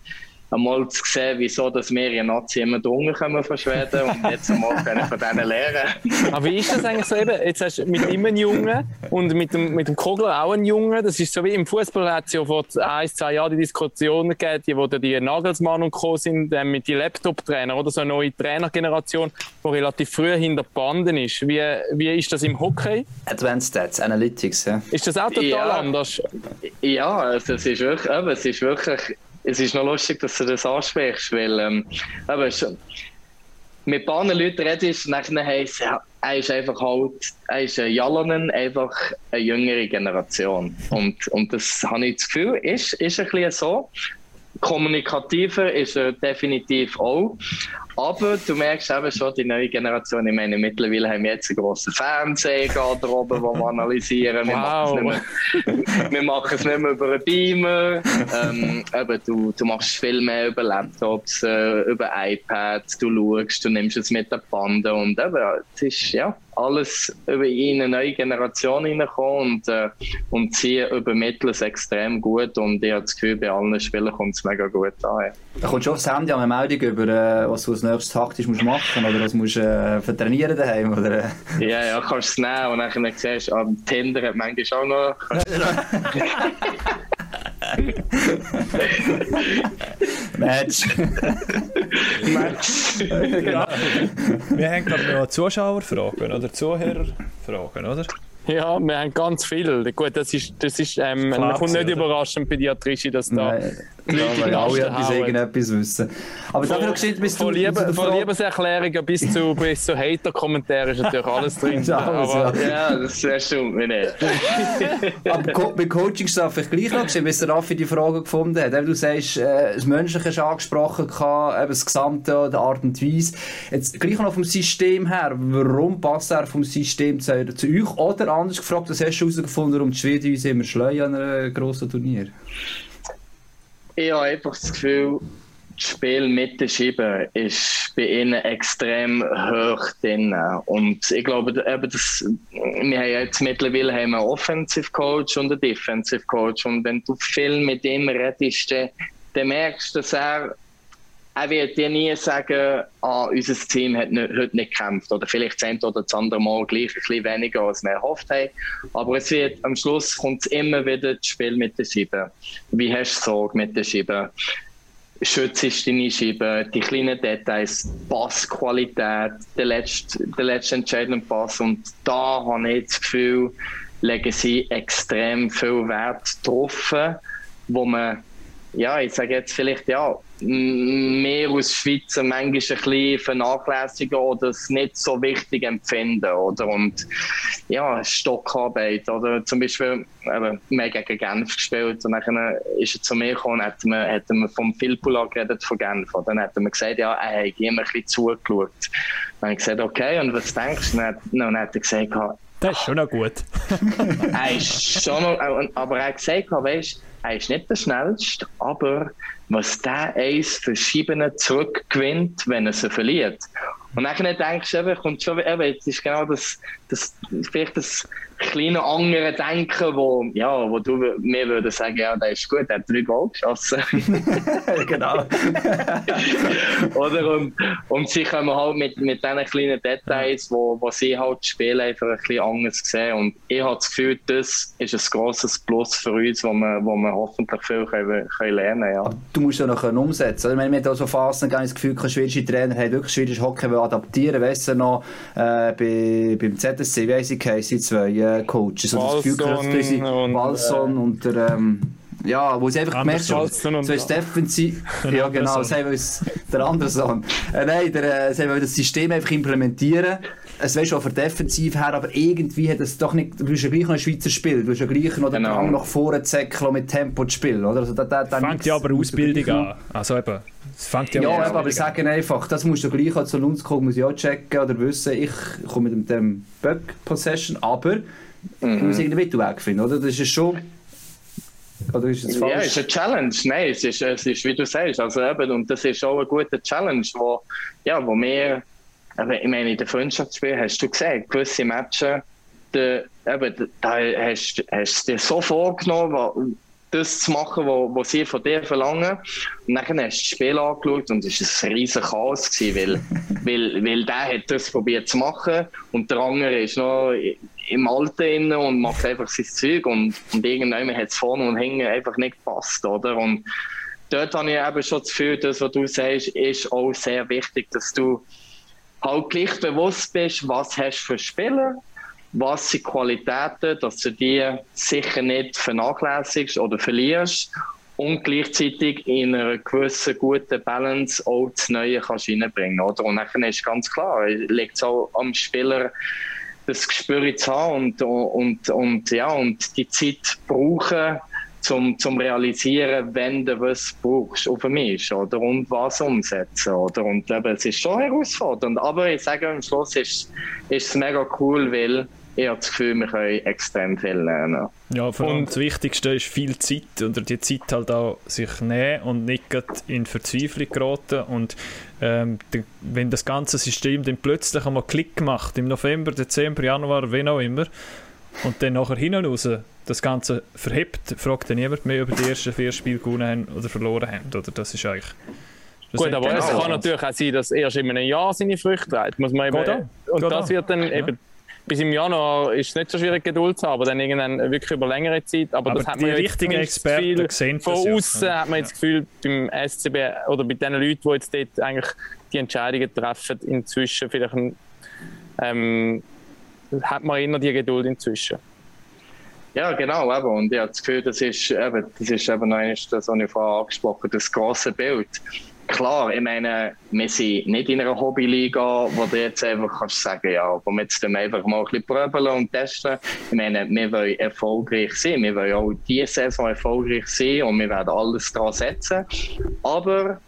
einmal zu sehen, wieso dass wir in Nazi immer drunter kommen von Schweden und jetzt einmal können von denen lernen. [laughs] Aber wie ist das eigentlich so eben? Jetzt hast du mit ihm einen Jungen und mit dem, mit dem Kogler auch einen Jungen. Das ist so wie im Fußball hat es ja vor ein, zwei Jahren die Diskussionen gegeben, die, wo die Nagelsmann und Co. sind, äh, mit den Laptop-Trainern oder so eine neue Trainergeneration, die relativ früh hinter Banden ist. Wie, wie ist das im Hockey? Advanced Stats, Analytics, ja. Ist das auch total ja, anders? Ja, also es ist wirklich, es ist wirklich es ist noch lustig, dass du das ansprichst, weil ähm, aber schon, mit ein paar Leuten redest, nachher heisst ja, er ist einfach halt, er ist ein Jalonen, einfach eine jüngere Generation. Und, und das habe ich das Gefühl, ist, ist ein bisschen so. Kommunikativer ist er definitiv auch. Aber du merkst eben schon, die neue Generation, ich meine, mittlerweile haben wir jetzt einen grossen Fernseher da oben, den wir analysieren. Wir, wow. machen es nicht mehr, wir machen es nicht mehr über einen Beamer. Ähm, eben, du, du machst viel mehr über Laptops, äh, über iPads, du schaust, du nimmst es mit der Bande und eben, es ist, ja, alles über eine neue Generation hineinkommen und, äh, und sie übermitteln es extrem gut und ich habe das Gefühl, bei allen Spielern kommt es mega gut an. Ja. Da kommt schon aufs Handy eine Meldung über, äh, was du als nächstes taktisch musst machen oder was musst äh, vertrainieren daheim oder? [laughs] Ja, ja, kannst du es nehmen und dann siehst du, am Tinder hat manchmal auch noch... [laughs] [laughs] [laughs] Match. [laughs] Match. genau. Wir haben, glaube ich, noch Zuschauerfragen oder Zuhörerfragen, oder? Ja, wir haben ganz viel. Gut, das ist, das ist ähm, Klar, kommt nicht oder? überraschend bei dir, Trischi, dass da Nein, Leute ja, weil alle etwas irgendetwas wissen. Aber von, dafür geschieht bis von, Liebe, von Liebeserklärungen bis zu, [laughs] bis zu Hater-Kommentaren ist natürlich alles drin. [laughs] ja, aber, ja. das stimmt mir nicht. [laughs] aber Co bei Coaching-Staff ich gleich noch gesehen, bis der Raffi die Frage gefunden hat. Du sagst, äh, das Menschliche ist angesprochen, eben das Gesamte, die Art und Weise. Jetzt gleich noch vom System her, warum passt er vom System zu, zu euch oder anders gefragt, was hast du herausgefunden, warum die Schweden uns immer schleuen an einem grossen Turnier? Ich habe einfach das Gefühl, das Spiel mit den Schieben ist bei ihnen extrem hoch drin. Und ich glaube, eben das, wir haben jetzt mittlerweile haben einen Offensive Coach und einen Defensive Coach. Und wenn du viel mit ihm redest, dann merkst du, dass er er wird dir nie sagen, ah, unser Team hat nicht, heute nicht gekämpft. Oder vielleicht das oder das andere Mal gleich ein bisschen weniger, als wir erhofft haben. Aber es wird, am Schluss kommt es immer wieder das Spiel mit den Scheiben. Wie hast du Sorge mit den Scheiben? Schützt deine Scheiben, die kleinen Details, Passqualität, der letzte, der letzte entscheidende Pass. Und da habe ich das Gefühl, legen sie extrem viel Wert drauf, wo man ja, ich sage jetzt vielleicht, ja, mehr aus Schweizer manchmal ein bisschen vernachlässigen oder es nicht so wichtig empfinden, oder? Und ja, Stockarbeit, oder? Zum Beispiel, eben, wir haben gegen Genf gespielt und dann ist er zu mir gekommen und hat man, hat man vom Filpula geredet von Genf. Und dann hat er mir gesagt, ja, er hat immer ein bisschen zugeschaut. Dann habe ich gesagt, okay, und was denkst du? Und dann hat er gesagt, das ist schon noch gut. [laughs] er ist schon noch, aber er hat gesagt, weißt er ist nicht der schnellste, aber was der eins für zurückgewinnt, wenn er sie verliert. Und dann denkst du, eben, kommt schon, eben, jetzt ist genau das, das, vielleicht das kleine andere Denken, wo, ja, wo du mir würde sagen, ja, der ist gut, der hat drei Goal geschossen. [laughs] genau. [laughs] Oder? Und, und sie kommen halt mit, mit diesen kleinen Details, wo, wo sie halt das Spiel einfach ein bisschen anders sehen. Und ich habe das Gefühl, das ist ein grosses Plus für uns, wo wir, wo wir hoffentlich viel können, können lernen können. Ja. Du musst ja noch umsetzen. Ich meine, wir haben auch so Phasen das Gefühl, kein schwedischer Trainer hat wirklich schwedisch Hockey adaptieren Weißt du noch, äh, bei, beim ZSC, wie heisst die zwei äh, Coaches? Also das Gefühl, und, Walson und der, ähm, ja, wo sie einfach gemerkt haben, so ist defensiv, [laughs] ja genau, sie wollen der Anderson, äh, nein, der, äh, sie wollen das System einfach implementieren, es wäre schon für defensiv her, aber irgendwie hat es doch nicht, du bist ja gleich noch ein Schweizer Spiel, du hast ja gleich noch den genau. Drang nach vorne zu zäckeln mit Tempo zu spielen, oder? Also, da, da, da fängt ja aber Ausbildung an, also eben. Es fängt ja, ja aber, aber sagen einfach, das musst du gleich als Lunds kommen, muss ich auch checken oder wissen, ich komme mit dem Bug Possession, aber mhm. ich muss irgendwie Mittelweg finden, oder? Das ist schon oder ist es falsch? Ja, es ist eine Challenge. Nein, es ist, es ist wie du sagst. Also eben, und das ist auch eine gute Challenge, wo, ja, wo wir, ich meine, in den Freundschaftsspielen hast du gesehen, gewisse Matches, da, eben, da hast, hast du dir so vorgenommen, das zu machen, was sie von dir verlangen. Und dann hast du das Spiel angeschaut und es war ein riesiger Chaos, gewesen, weil, [laughs] weil, weil der hat das probiert zu machen und der andere ist noch im Alter und macht einfach sein Zeug und, und irgendwann hat es vorne und hinten einfach nicht gepasst, oder? Und dort habe ich eben schon das Gefühl, das, was du sagst, ist auch sehr wichtig, dass du halt gleich bewusst bist, was hast du für Spieler, was sind Qualitäten, dass du die sicher nicht vernachlässigst oder verlierst und gleichzeitig in einer gewissen guten Balance auch das Neue kannst reinbringen oder? Und dann ist ganz klar, liegt es auch am Spieler, das Gespür zu haben und, und, und, ja, und die Zeit brauchen, zum, zum realisieren, wenn du was brauchst auf dem ist oder? Und was umsetzen oder? Und eben, es ist schon herausfordernd, aber ich sage am Schluss ist, ist es mega cool, weil ich habe das Gefühl, wir können extrem viel lernen. Ja, vor allem das Wichtigste ist viel Zeit oder die Zeit halt auch sich nehmen und nicht in Verzweiflung geraten und ähm, wenn das ganze System dann plötzlich einmal Klick macht, im November, Dezember, Januar, wen auch immer, und dann nachher hin und raus das Ganze verhebt, fragt dann niemand mehr über die ersten vier Spiele gewonnen haben oder verloren haben. Oder das ist eigentlich... Das Gut, aber es kann natürlich auch sein, dass erst in einem Jahr seine Früchte trägt. Muss man eben, und Geht das an. wird dann ja. eben bis im Januar ist es nicht so schwierig, Geduld zu haben, aber dann irgendwann wirklich über längere Zeit. Aber, aber das hat man richtigen Experten sehen Von außen ja. hat man jetzt das Gefühl, beim SCB oder bei den Leuten, die jetzt dort eigentlich die Entscheidungen treffen, inzwischen vielleicht ähm, hat man immer die Geduld inzwischen. Ja, genau, eben. Und ich habe das Gefühl, das ist eben, das ist eben noch eines, das habe ich vorher angesprochen, das grosse Bild. Klar, ich meine, wir sind nicht in einer Hobbyliga, wo du jetzt einfach kannst sagen, ja, aber wir jetzt einfach mal ein bisschen probieren und testen. Ich meine, wir wollen erfolgreich sein. Wir wollen auch diese Saison erfolgreich sein und wir werden alles daran setzen. Aber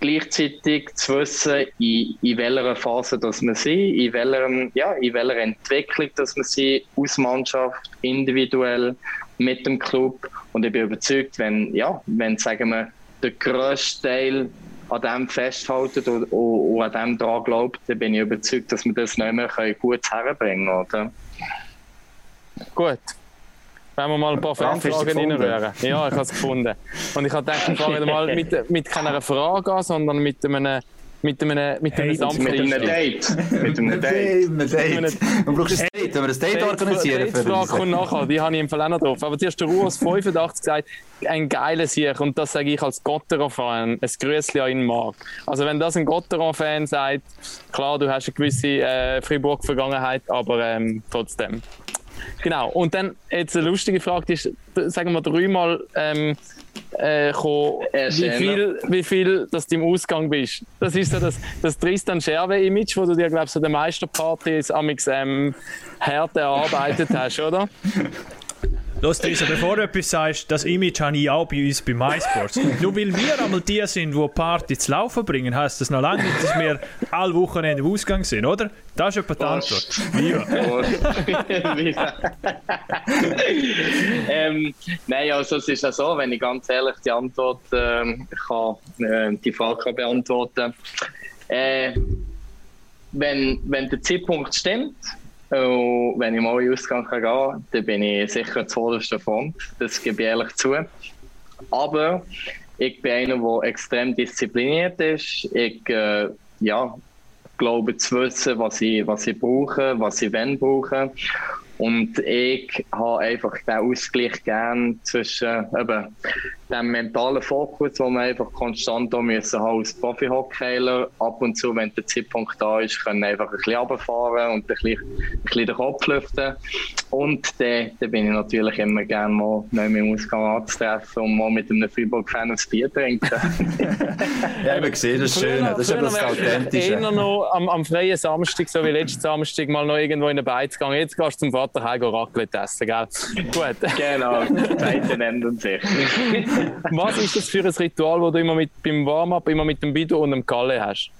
gleichzeitig zu wissen, in, in welcher Phase dass wir sind, in welcher, ja, in welcher Entwicklung dass wir sind, aus Mannschaft, individuell, mit dem Club. Und ich bin überzeugt, wenn, ja, wenn sagen wir, der grösste Teil an dem festhalten und, und, und an dem dran glaubt, dann bin ich überzeugt, dass wir das nicht mehr gut herbringen können. Gut. Wenn wir mal ein paar Fanfragen reinrühren. Ja, ich habe es gefunden. Und ich habe gedacht, wir fangen [laughs] mal mit, mit keiner Frage an, sondern mit einem mit einem, mit einem hey, Mit einem [laughs] Date. mit einem Date. mit einem Date. Man braucht ein Date, wenn wir ein Date organisieren. Die Frage kommt nachher, die habe ich im Fall auch noch drauf. Aber zuerst der Ruas 85 gesagt, ein geiles Sieg. Und das sage ich als Gotteron-Fan. Ein Grüßchen an ihn mag. Also wenn das ein Gotteron-Fan sagt, klar, du hast eine gewisse äh, Fribourg-Vergangenheit, aber ähm, trotzdem. Genau. Und dann jetzt eine lustige Frage ist, sagen wir dreimal ähm, äh, gekommen, wie viel, wie viel dass du im Ausgang bist. Das ist so das, das Tristan Scherwe-Image, wo du dir, glaubst, so der Meisterpartys am ähm, hart erarbeitet hast, oder? [laughs] Los, Theresa, bevor du etwas sagst, das Image habe ich auch bei uns bei MySports. Nur weil wir einmal die sind, die Party zu laufen bringen, heisst das noch lange nicht, dass wir alle Wochenende im Ausgang sind, oder? Das ist etwa die Antwort. Viva. [laughs] ähm, nein, also es ist ja so, wenn ich ganz ehrlich die Antwort ähm, kann, äh, die Frage kann beantworten äh, wenn, wenn der Zeitpunkt stimmt, und wenn ich mal in den Ausgang gehen kann, dann bin ich sicher zuvorderst Front. Das gebe ich ehrlich zu. Aber ich bin einer, der extrem diszipliniert ist. Ich äh, ja, glaube zu wissen, was ich, was ich brauche, was ich wenn brauche. Und ich habe einfach den Ausgleich gern zwischen eben, dem mentalen Fokus, den wir einfach konstant haben müssen als Profi-Hockeyler. Ab und zu, wenn der Zeitpunkt da ist, können einfach ein bisschen runterfahren und ein bisschen, ein bisschen den Kopf lüften. Und dann, dann bin ich natürlich immer gerne mal neu im Ausgang anzutreffen und mal mit einem Freiburg-Fan ein Bier trinken. [laughs] ja, ich gesehen, das ist schön. Das ist eben das Authentische. Eher noch am, am freien Samstag, so wie letzten Samstag, mal noch irgendwo in den Beiz gegangen. Jetzt gehst du zum Vater heim Raclette essen, gell? Gut. Genau, Zeiten ändern sich. [laughs] [laughs] Was ist das für ein Ritual, das du immer mit, beim Warm-up immer mit dem Bido und dem Kalle hast?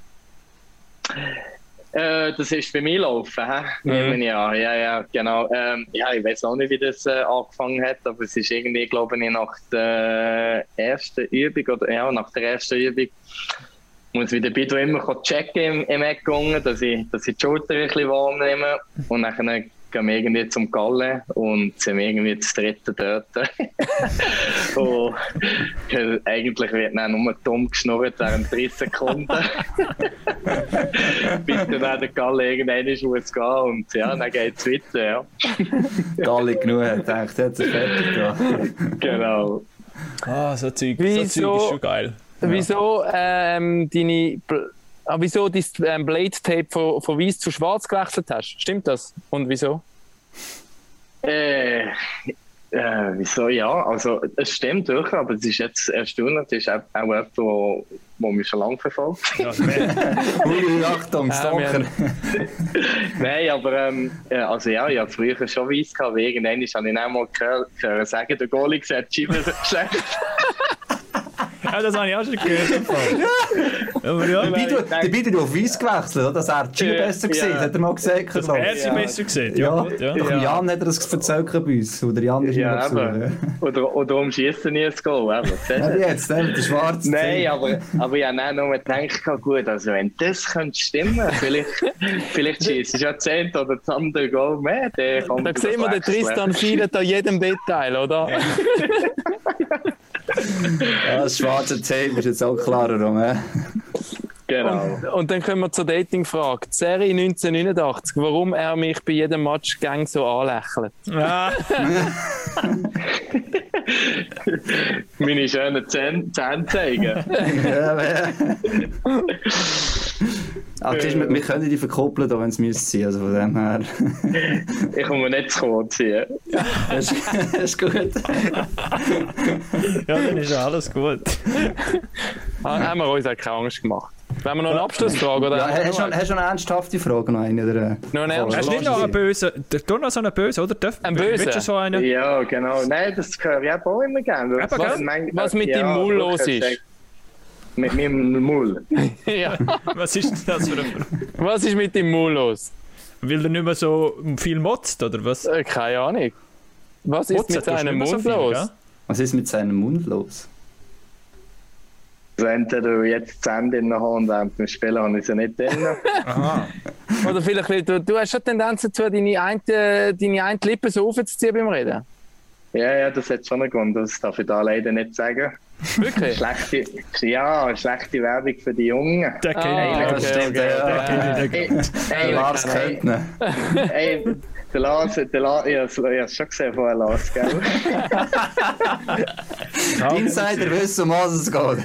Äh, das ist bei mir laufen, hä? Mhm. Ja, ja, ja, genau. Ähm, ja, ich weiß auch nicht, wie das äh, angefangen hat, aber es ist irgendwie, glaube ich, nach der ersten Übung oder ja, nach der ersten Übung muss ich wieder Bido immer checken im, im Eck, dass ich, dass ich die Schulter ein bisschen warm nehme und dann gehen wir irgendwie zum Galle und sind irgendwie das dritte dort. [laughs] und eigentlich wird dann nur dumm geschnurrt während 30 Sekunden. [laughs] Bis dann der Galle irgendwann muss gehen und ja, dann geht es weiter. Ja. Galle genug hat gedacht, jetzt ist fertig gemacht. Genau. Ah, so Zeug, so Zeug ist schon geil. Wieso ähm, deine Ah, wieso du das ähm, Blade Tape von, von weiß zu schwarz gewechselt hast. Stimmt das? Und wieso? Äh, äh, wieso ja? Also, es stimmt durch, aber es ist jetzt erstaunlich. Es ist auch, auch jemand, der, der mich schon lange verfolgt. Ja, Ui, [laughs] Achtung, Stalker. Nein, aber ähm, also ja, ich habe früher schon weiss gehabt, irgendwann habe ich auch mal gehört, gehört sagen, der Goalie sieht [laughs] schlecht. Ja, das habe ich auch schon gehört. [laughs] Aber ja. Der Bitte auf Weiß gewechselt, oder? dass er Gio ja, besser ja. hat er mal gesagt. Dass er sie besser gesehen ja. Ja. Doch Jan hat er das erzählt bei uns. Oder Jan ist ja, immer zu. Oder, oder um Schießen nie zu gehen. [laughs] Ja, jetzt, der Schwarze. Nein, aber, aber ich habe nur gedacht, gut, also wenn das könnte stimmen, vielleicht, [laughs] vielleicht schießt ja 10 oder das andere Goal mehr. Da sehen wir den Tristan feiert an jedem Detail, oder? Ja, das schwarze Tape ist jetzt auch klarer rum. Genau. Und, und, dann kommen wir zur Dating-Frage. Serie 1989, warum er mich bei jedem Match gang so anlächelt. Ah. [laughs] Meine schönen Zähne, Zähne zeigen. [laughs] ja, ja. Ach, wir, wir können die verkuppeln, wenn es müsste Also von dem her. ich komme nicht zu kurz hier. das, ist, gut. ja, dann ist alles gut. haben wir uns auch keine Angst gemacht. Wenn wir noch eine Abschlussfrage oder? Ja, hast, du, hast du eine ernsthafte Frage noch eine? Oder? Noch eine Hast du nicht noch eine böse? Du noch so eine böse, oder? Ein böse? So eine? Ja, genau. Nein, das höre ich auch immer gerne. Was, was mit ja, deinem Maul los ist? Mit meinem Maul? ja. Was ist das für ein... Was ist mit dem Maul los? Will er nicht mehr so viel motzt, oder was? Äh, keine Ahnung. Was ist Motzt mit seinem Mund so los? Ja? Was ist mit seinem Mund los? Also entweder jetzt die Hände in der Hand während dem Spielen habe ich sie nicht drin. [laughs] Aha. Oder vielleicht, du, du hast schon Tendenz dazu, deine eine, deine eine Lippe so aufzuziehen beim Reden. Ja, ja, das hat schon einen Grund, das darf ich da leider nicht sagen. Wirklich? Schlechte, ja, schlechte Werbung für die Jungen. Der kennt ah, okay, das stimmt. Der. Lars kennt ihn. Ey, der Lars, der Lars, ich habe es schon gesehen vorher, Lars, gell? [laughs] Insider wissen, um was es geht.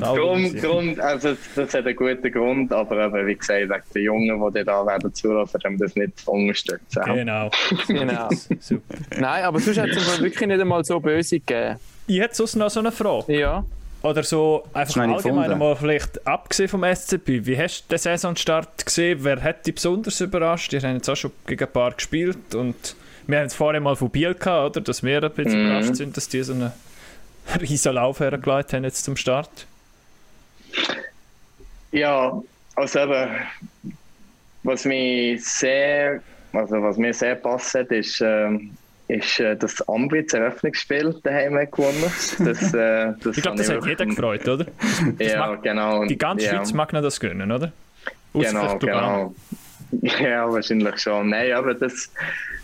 Drum, drum, also das hat einen guten Grund, aber eben, wie gesagt, wegen den Jungen, die da werden zulassen, haben das nicht unterstützen. Genau. genau. Super. Nein, aber sonst hat es wirklich nicht einmal so böse gegeben. Ich hätte sonst noch so eine Frage. Ja. Oder so einfach allgemein mal vielleicht abgesehen vom SCP. Wie hast du den Saisonstart gesehen? Wer hat dich besonders überrascht? Ihr habt jetzt auch schon gegen ein paar gespielt und wir haben jetzt vorher mal von Biel gehabt, oder? Dass wir ein bisschen mhm. überrascht sind, dass die so einen riesen Lauf hergeleitet haben jetzt zum Start. Ja, also eben, was mir sehr, also was mir sehr passt, ist, ähm, ist äh, das Ambritz Eröffnungsspiel daheim gewonnen. Das, äh, [laughs] das ich glaube, das hat jeder gefreut, oder? [laughs] Das ja, mag, genau. Die ganze ja. Schweiz mag das gönnen, oder? Genau, genau. [laughs] Ja, wahrscheinlich schon. Nein, aber das,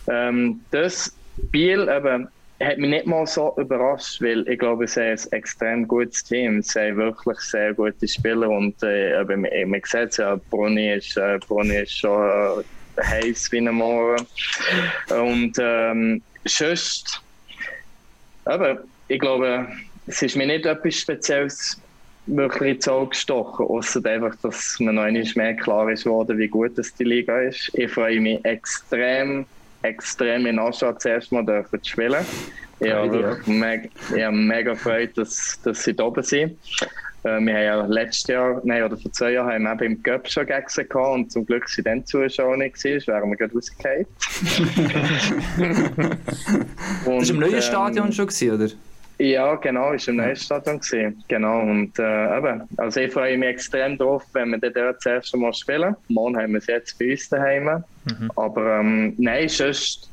ähm, das Spiel eben, hat mich nicht mal so überrascht, weil ich glaube, es ist ein extrem gutes Team. Es sind wirklich sehr gute Spieler und äh, eben, man sieht es ja, Bruni ist, äh, Bruni ist schon äh, heiß wie ein Morgen. Und ähm, sonst, aber ich glaube, es ist mir nicht etwas Spezielles wirklich ins Auge gestochen, außer einfach, dass mir noch einmal mehr klar ist worden, wie gut das die Liga ist. Ich freue mich extrem, extrem in Aschau zuerst mal dürfen zu spielen. Ich habe mega, ich habe mega Freude, dass, dass sie da oben sind. Äh, wir haben ja letztes Jahr, nein, oder vor zwei Jahren haben wir eben im Cup schon gegen sie gehabt und zum Glück sind dann Zuschauer nicht gewesen, wären wir gerade rausgefallen. [laughs] das war im neuen ähm, Stadion schon, gewesen, oder? Ja, genau, ist im neuen Stadion gesehen. Genau. Und äh, eben, also ich freue mich extrem drauf, wenn wir dort das erste Mal spielen. Morgen haben wir es jetzt bei uns daheim. Mhm. Aber ähm, nein, sonst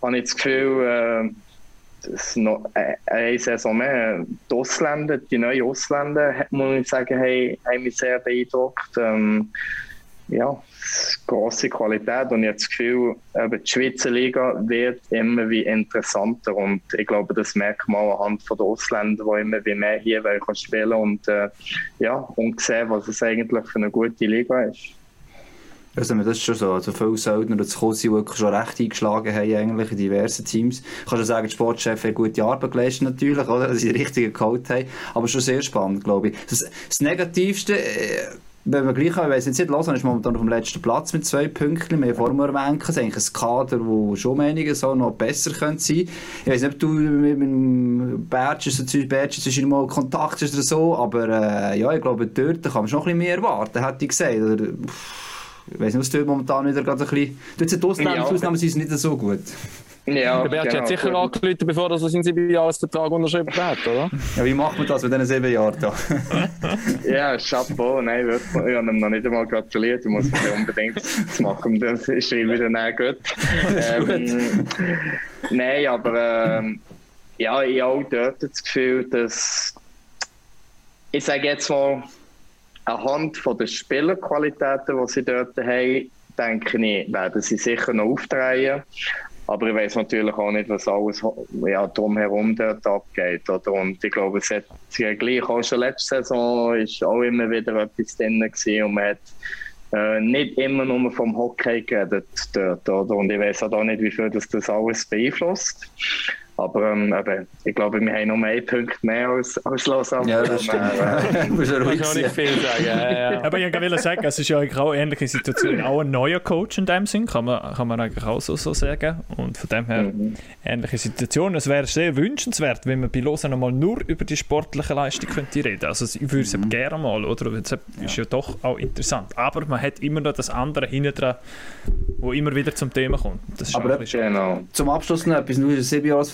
habe ich das Gefühl, äh, noch äh, eine Saison mehr. Die Ausländer, die neuen Ausländer, muss ich sagen, haben, haben mich sehr beeindruckt. Ähm, ja, große Qualität und ich habe das Gefühl, eben die Schweizer Liga wird immer wie interessanter und ich glaube, das merkt man anhand von den Ausländern, die immer wie mehr hier spielen und äh, ja, und sehen, was es eigentlich für eine gute Liga ist. Also, das ist schon so. Also, viele Söldner und Kosi wirklich schon recht eingeschlagen haben, eigentlich in diversen Teams. Ich kann schon sagen, die Sportchef hat gute Arbeit geleistet, natürlich, oder? Dass sie die richtigen Code haben. Aber schon sehr spannend, glaube ich. Das, das Negativste, äh, wenn wir gleich haben, ich weiss jetzt nicht, Lausanne ist momentan auf dem letzten Platz mit zwei Punkten. Wir haben vorhin erwähnt, es ist eigentlich ein Kader, das schon einige so noch besser könnte sein. Ich weiss nicht, ob du mit dem Bertsch, Bertsch, mal Kontakt hast oder so, aber äh, ja, ich glaube, dort kann man schon ein bisschen mehr erwarten, hätte ich gesagt. Oder, ich weiß nicht, was tut momentan wieder gerade ein bisschen... Dort die Ausnahmen, ja, Ausnahmen sind nicht so gut. Ja, der Bert genau. hat sicher genau. angerufen, bevor er seinen sieben Jahresvertrag unterschrieben hat, oder? [laughs] Ja, wie macht man das mit diesen sieben Jahren da? [laughs] ja, Chapeau, nein, wirklich, ich habe ihm noch nicht einmal gratuliert, ich muss das unbedingt machen, das schreibe ich dann auch gut. ähm, nein, aber ähm, ja, ich habe auch dort das Gefühl, dass ich sage jetzt mal, anhand von der Spielerqualitäten, die sie dort haben, denke ich, werden sie sicher noch aufdrehen. Aber ich weiß natürlich auch nicht, was alles ja, drumherum dort abgeht. Oder? Und ich glaube, es hat gleich auch schon letzte Saison ist auch immer wieder etwas drin gewesen und man hat äh, nicht immer nur vom Hockey geredet dort. Oder? Und ich weiß auch nicht, wie viel das, das alles beeinflusst. Aber ähm, eben, ich glaube, wir haben noch einen Punkt mehr als, als Lausanne. Ja, das stimmt. Äh, [laughs] muss ja ruhig nicht viel sagen. Ja, ja. [laughs] Aber ich wollte sagen, es ist ja eigentlich auch eine ähnliche Situation. Auch ein neuer Coach in dem Sinn, kann man, kann man eigentlich auch so, so sagen. Und von dem her, mhm. ähnliche Situation. Es wäre sehr wünschenswert, wenn man bei Lausanne mal nur über die sportliche Leistung könnte reden Also ich würde es mhm. gerne mal, oder? Das ist ja. ja doch auch interessant. Aber man hat immer noch das andere hinten dran, wo immer wieder zum Thema kommt. Das ist Aber genau. zum Abschluss noch etwas, nur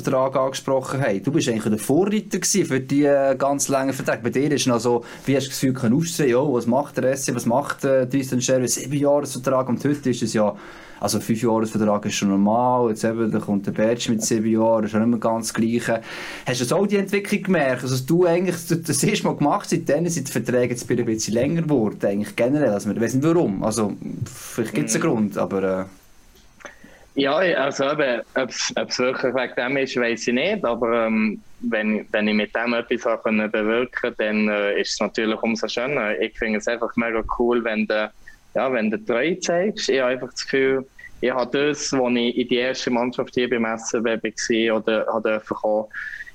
Vertrag angesprochen haben. Du bist eigentlich der Vorreiter für die äh, ganz langen Verträge. Bei dir ist noch so, wie hast du das Gefühl, aussehen, ja, was macht der SC, was macht äh, Tristan Scherr, sieben Jahresvertrag und heute ist es ja, also fünf Jahresvertrag ist schon normal, jetzt eben, da kommt der Badge mit sieben Jahren, ist auch nicht mehr ganz Gleiche. Hast du so die Entwicklung gemerkt, also du eigentlich das erste Mal gemacht, seitdem sind die Verträge jetzt ein bisschen länger geworden, eigentlich generell, also wir wissen warum, also vielleicht gibt es einen mhm. Grund, aber... Äh, ja, also eben, ob es wirklich wegen dem ist, weiß ich nicht. Aber ähm, wenn, wenn ich mit dem etwas können bewirken dann äh, ist es natürlich umso schöner. Ich finde es einfach mega cool, wenn du, ja, wenn treu zeigst. Ich habe einfach das Gefühl, ich habe das, was ich in die erste Mannschaft hier beim SCB war oder durfte,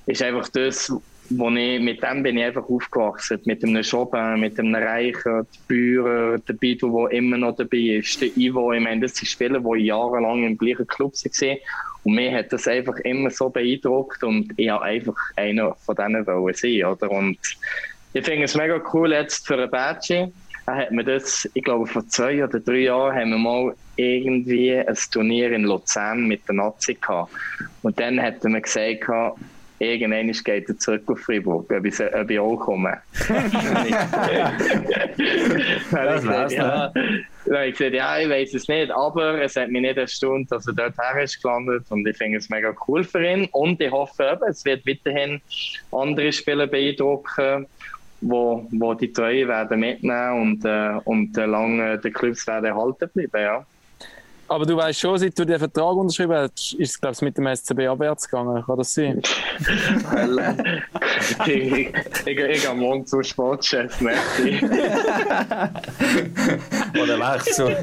ist einfach das, wo ich, mit dem bin ich einfach aufgewachsen. Mit einem Jobin, mit einem Reicher, die Bauer, der Bidu, der immer noch dabei ist, der Ivo. Ich meine, das sind Spieler, die jahrelang im gleichen Club waren. Und mir hat das einfach immer so beeindruckt und ich habe einfach einer von denen wollen sein, oder? Und ich finde es mega cool jetzt für Badge. Er hat mir das, ich glaube, vor zwei oder drei Jahren haben wir mal irgendwie ein Turnier in Luzern mit der Nazi gehabt. Und dann hat er mir gesagt, irgendwann geht er zurück auf Freiburg, ob ich, ob ich auch komme. [laughs] das wär's, ja. Dann ich gesagt, ja, ich weiß es nicht, aber es hat mich nicht erstaunt, dass er dort her ist gelandet und ich finde es mega cool für ihn und ich hoffe eben, es wird weiterhin andere Spieler beeindrucken, wo, wo die Treue werden mitnehmen und, äh, und äh, lange die Clubs werden erhalten bleiben, ja. Aber du weißt schon, seit du den Vertrag unterschrieben hast, ist es, glaube ich, mit dem SCB abwärts gegangen. Kann das sein? ich, [laughs] ich, ich, ich gehe morgen zum Sportchef, merci. [laughs] Oder Wechsel.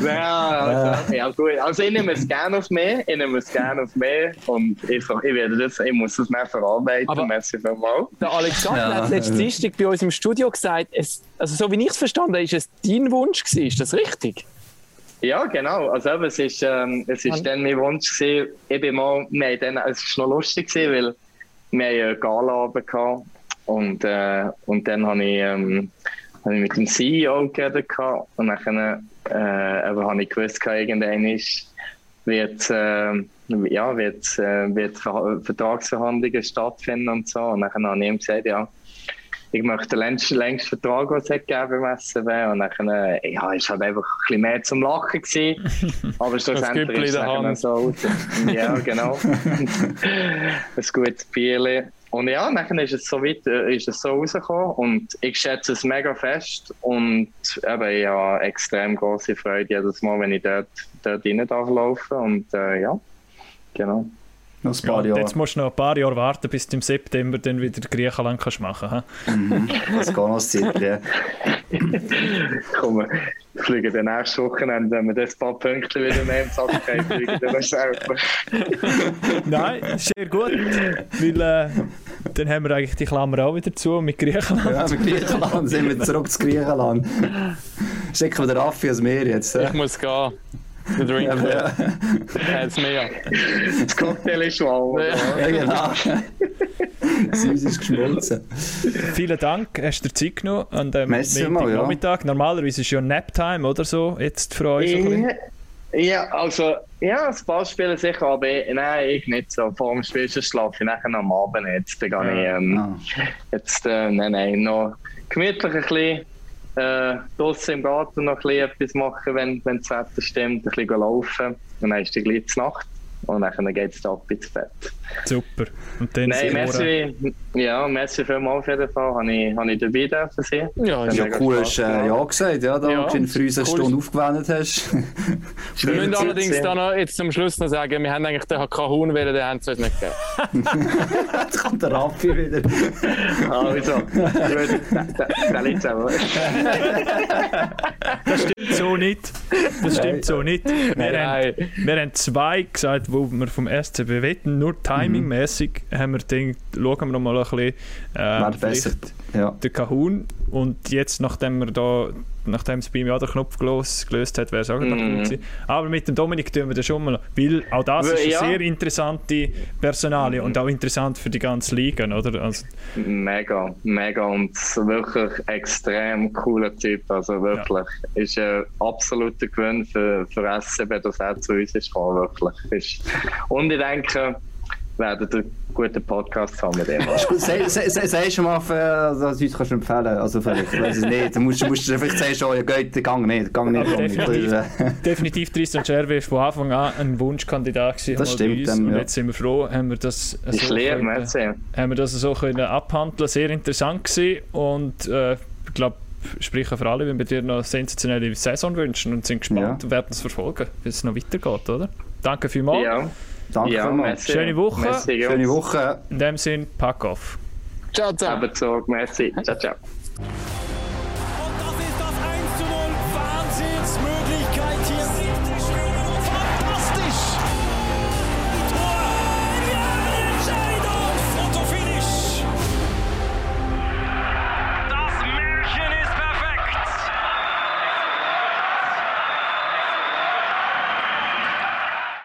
[laughs] ja, also, ja, gut. Also, ich nehme es gerne auf mich. Ich nehme es gerne auf mich. Und ich, ich, werde das, ich muss es mehr verarbeiten. Aber merci vielmals. Der Alexander ja. hat letzten Dienstag bei uns im Studio gesagt, es, also so wie ich es verstanden habe, ist es dein Wunsch gewesen. Ist das richtig? Ja, genau. Also eben, es ist, ähm, es ist dann mein Wunsch gewesen, bin mal, wir dann, es war noch lustig gewesen, weil wir eine Gala gehabt und, äh, und dann habe ich, ähm, habe ich mit dem CEO geredet gehabt und dann äh, habe ich gewusst, irgendwann ist, wird, äh, ja, wird, äh, wird Vertragsverhandlungen stattfinden und so. Und dann habe ich ihm gesagt, ja, ich möchte den längsten, längsten Vertrag, den es gegeben SCB. Und dann, äh, ja, ist halt einfach ein bisschen mehr zum Lachen gewesen. [laughs] Aber schlussendlich ist es so. Ja, genau. [laughs] ein gutes Bier. Und ja, dann ist es so weit, äh, ist es so rausgekommen und ich schätze es mega fest und eben, ich habe extrem große Freude jedes Mal, wenn ich dort, dort rein darf laufen und äh, ja, genau. Noch ein paar ja, Jahre. Jetzt musst du noch ein paar Jahre warten, bis du im September dann wieder Griechenland kannst machen kannst. Mhm. Das geht noch Zeit, ja. [laughs] Komm, wir fliegen dann nächste Wochenende, wenn wir das paar Punkte wieder mehr im Sack haben, fliegen dann selber. [laughs] Nein, sehr gut, weil äh, dann haben wir eigentlich die Klammer auch wieder zu mit Griechenland. Ja, mit Griechenland sind wir zurück zu Griechenland. [laughs] Schicken wir den Raffi aus Meer jetzt. Ich muss gehen. Der Drink ja, Jetzt mehr. Das Cocktail ist schon [laughs] Ja, genau. Süß ist geschmolzen. Vielen Dank, hast du dir Zeit genommen an dem Nachmittag. Ja. Normalerweise ist ja Naptime oder so, jetzt für euch. Ja, also, ja, ein paar spielen sicher, aber nein, ich nicht so. Vor dem Spiel schlafe ich nachher am Abend. Jetzt, dann gehe ich, ähm, ah. jetzt, äh, nein, nein, noch gemütlich ein bisschen äh, draußen im Garten noch etwas machen, wenn, wenn das Wetter stimmt, ein bisschen laufen. Und dann ist die gleich Nacht und dann geht es ab ins Bett. Super. Und dann Nein, merci, ja, merci vielmals auf jeden Fall. Habe ich, habe ich dabei dürfen sein. Ja, ja cool, hast du äh, ja gesagt, ja, da ja, du in früh eine Stunde aufgewendet hast. [laughs] wir müssen allerdings dann noch, jetzt zum Schluss noch sagen, wir haben eigentlich den Kahun wählen, den haben sie uns nicht gegeben. [laughs] Jetzt kommt der Raffi wieder. [laughs] ah, wieso? Der liegt aber. Das stimmt so nicht. Das stimmt so nicht. Wir, nein, haben, wir haben zwei gesagt, wo wir vom SCB wetten, nur timingmäßig mhm. haben wir gedacht, schauen wir noch mal ein bisschen äh, besser. Ja. der Kahun und jetzt, nachdem wir da nachdem es bei mir auch der Knopf gelöst, gelöst hat, wäre es auch gut gewesen. Aber mit dem Dominik tun wir das schon mal, weil auch das ist eine ja. sehr interessante Personalie mm. und auch interessant für die ganze Liga, oder? Also, mega, mega und wirklich extrem cooler Typ, also wirklich. Ja. Ist ein absoluter Gewinn für, für SCB, dass er zu uns ist gekommen, wirklich. Und ich denke, werden einen guten Podcast haben mit dem. [laughs] Sagst du mal, dass du uns kannst empfehlen Also vielleicht, ich weiß es nicht. Du musst, musst vielleicht sagen, oh, ja, geht, Gang nicht, gang nicht. definitiv, definitiv Tristan Scherwe war von Anfang an ein Wunschkandidat gewesen. Das stimmt. Dann, und jetzt sind wir froh, haben wir das so, können, haben wir das so können abhandeln Sehr interessant gewesen und äh, ich glaube, sprechen für alle, wenn wir dir noch eine sensationelle Saison wünschen und sind gespannt ja. und werden es verfolgen, wie es noch weitergeht, oder? Danke vielmals. Ja. Danke ja, merci. Schöne Woche. Merci, Schöne Woche. In dem Sinn, pack auf. Ciao, ciao. Merci. Ciao, ciao.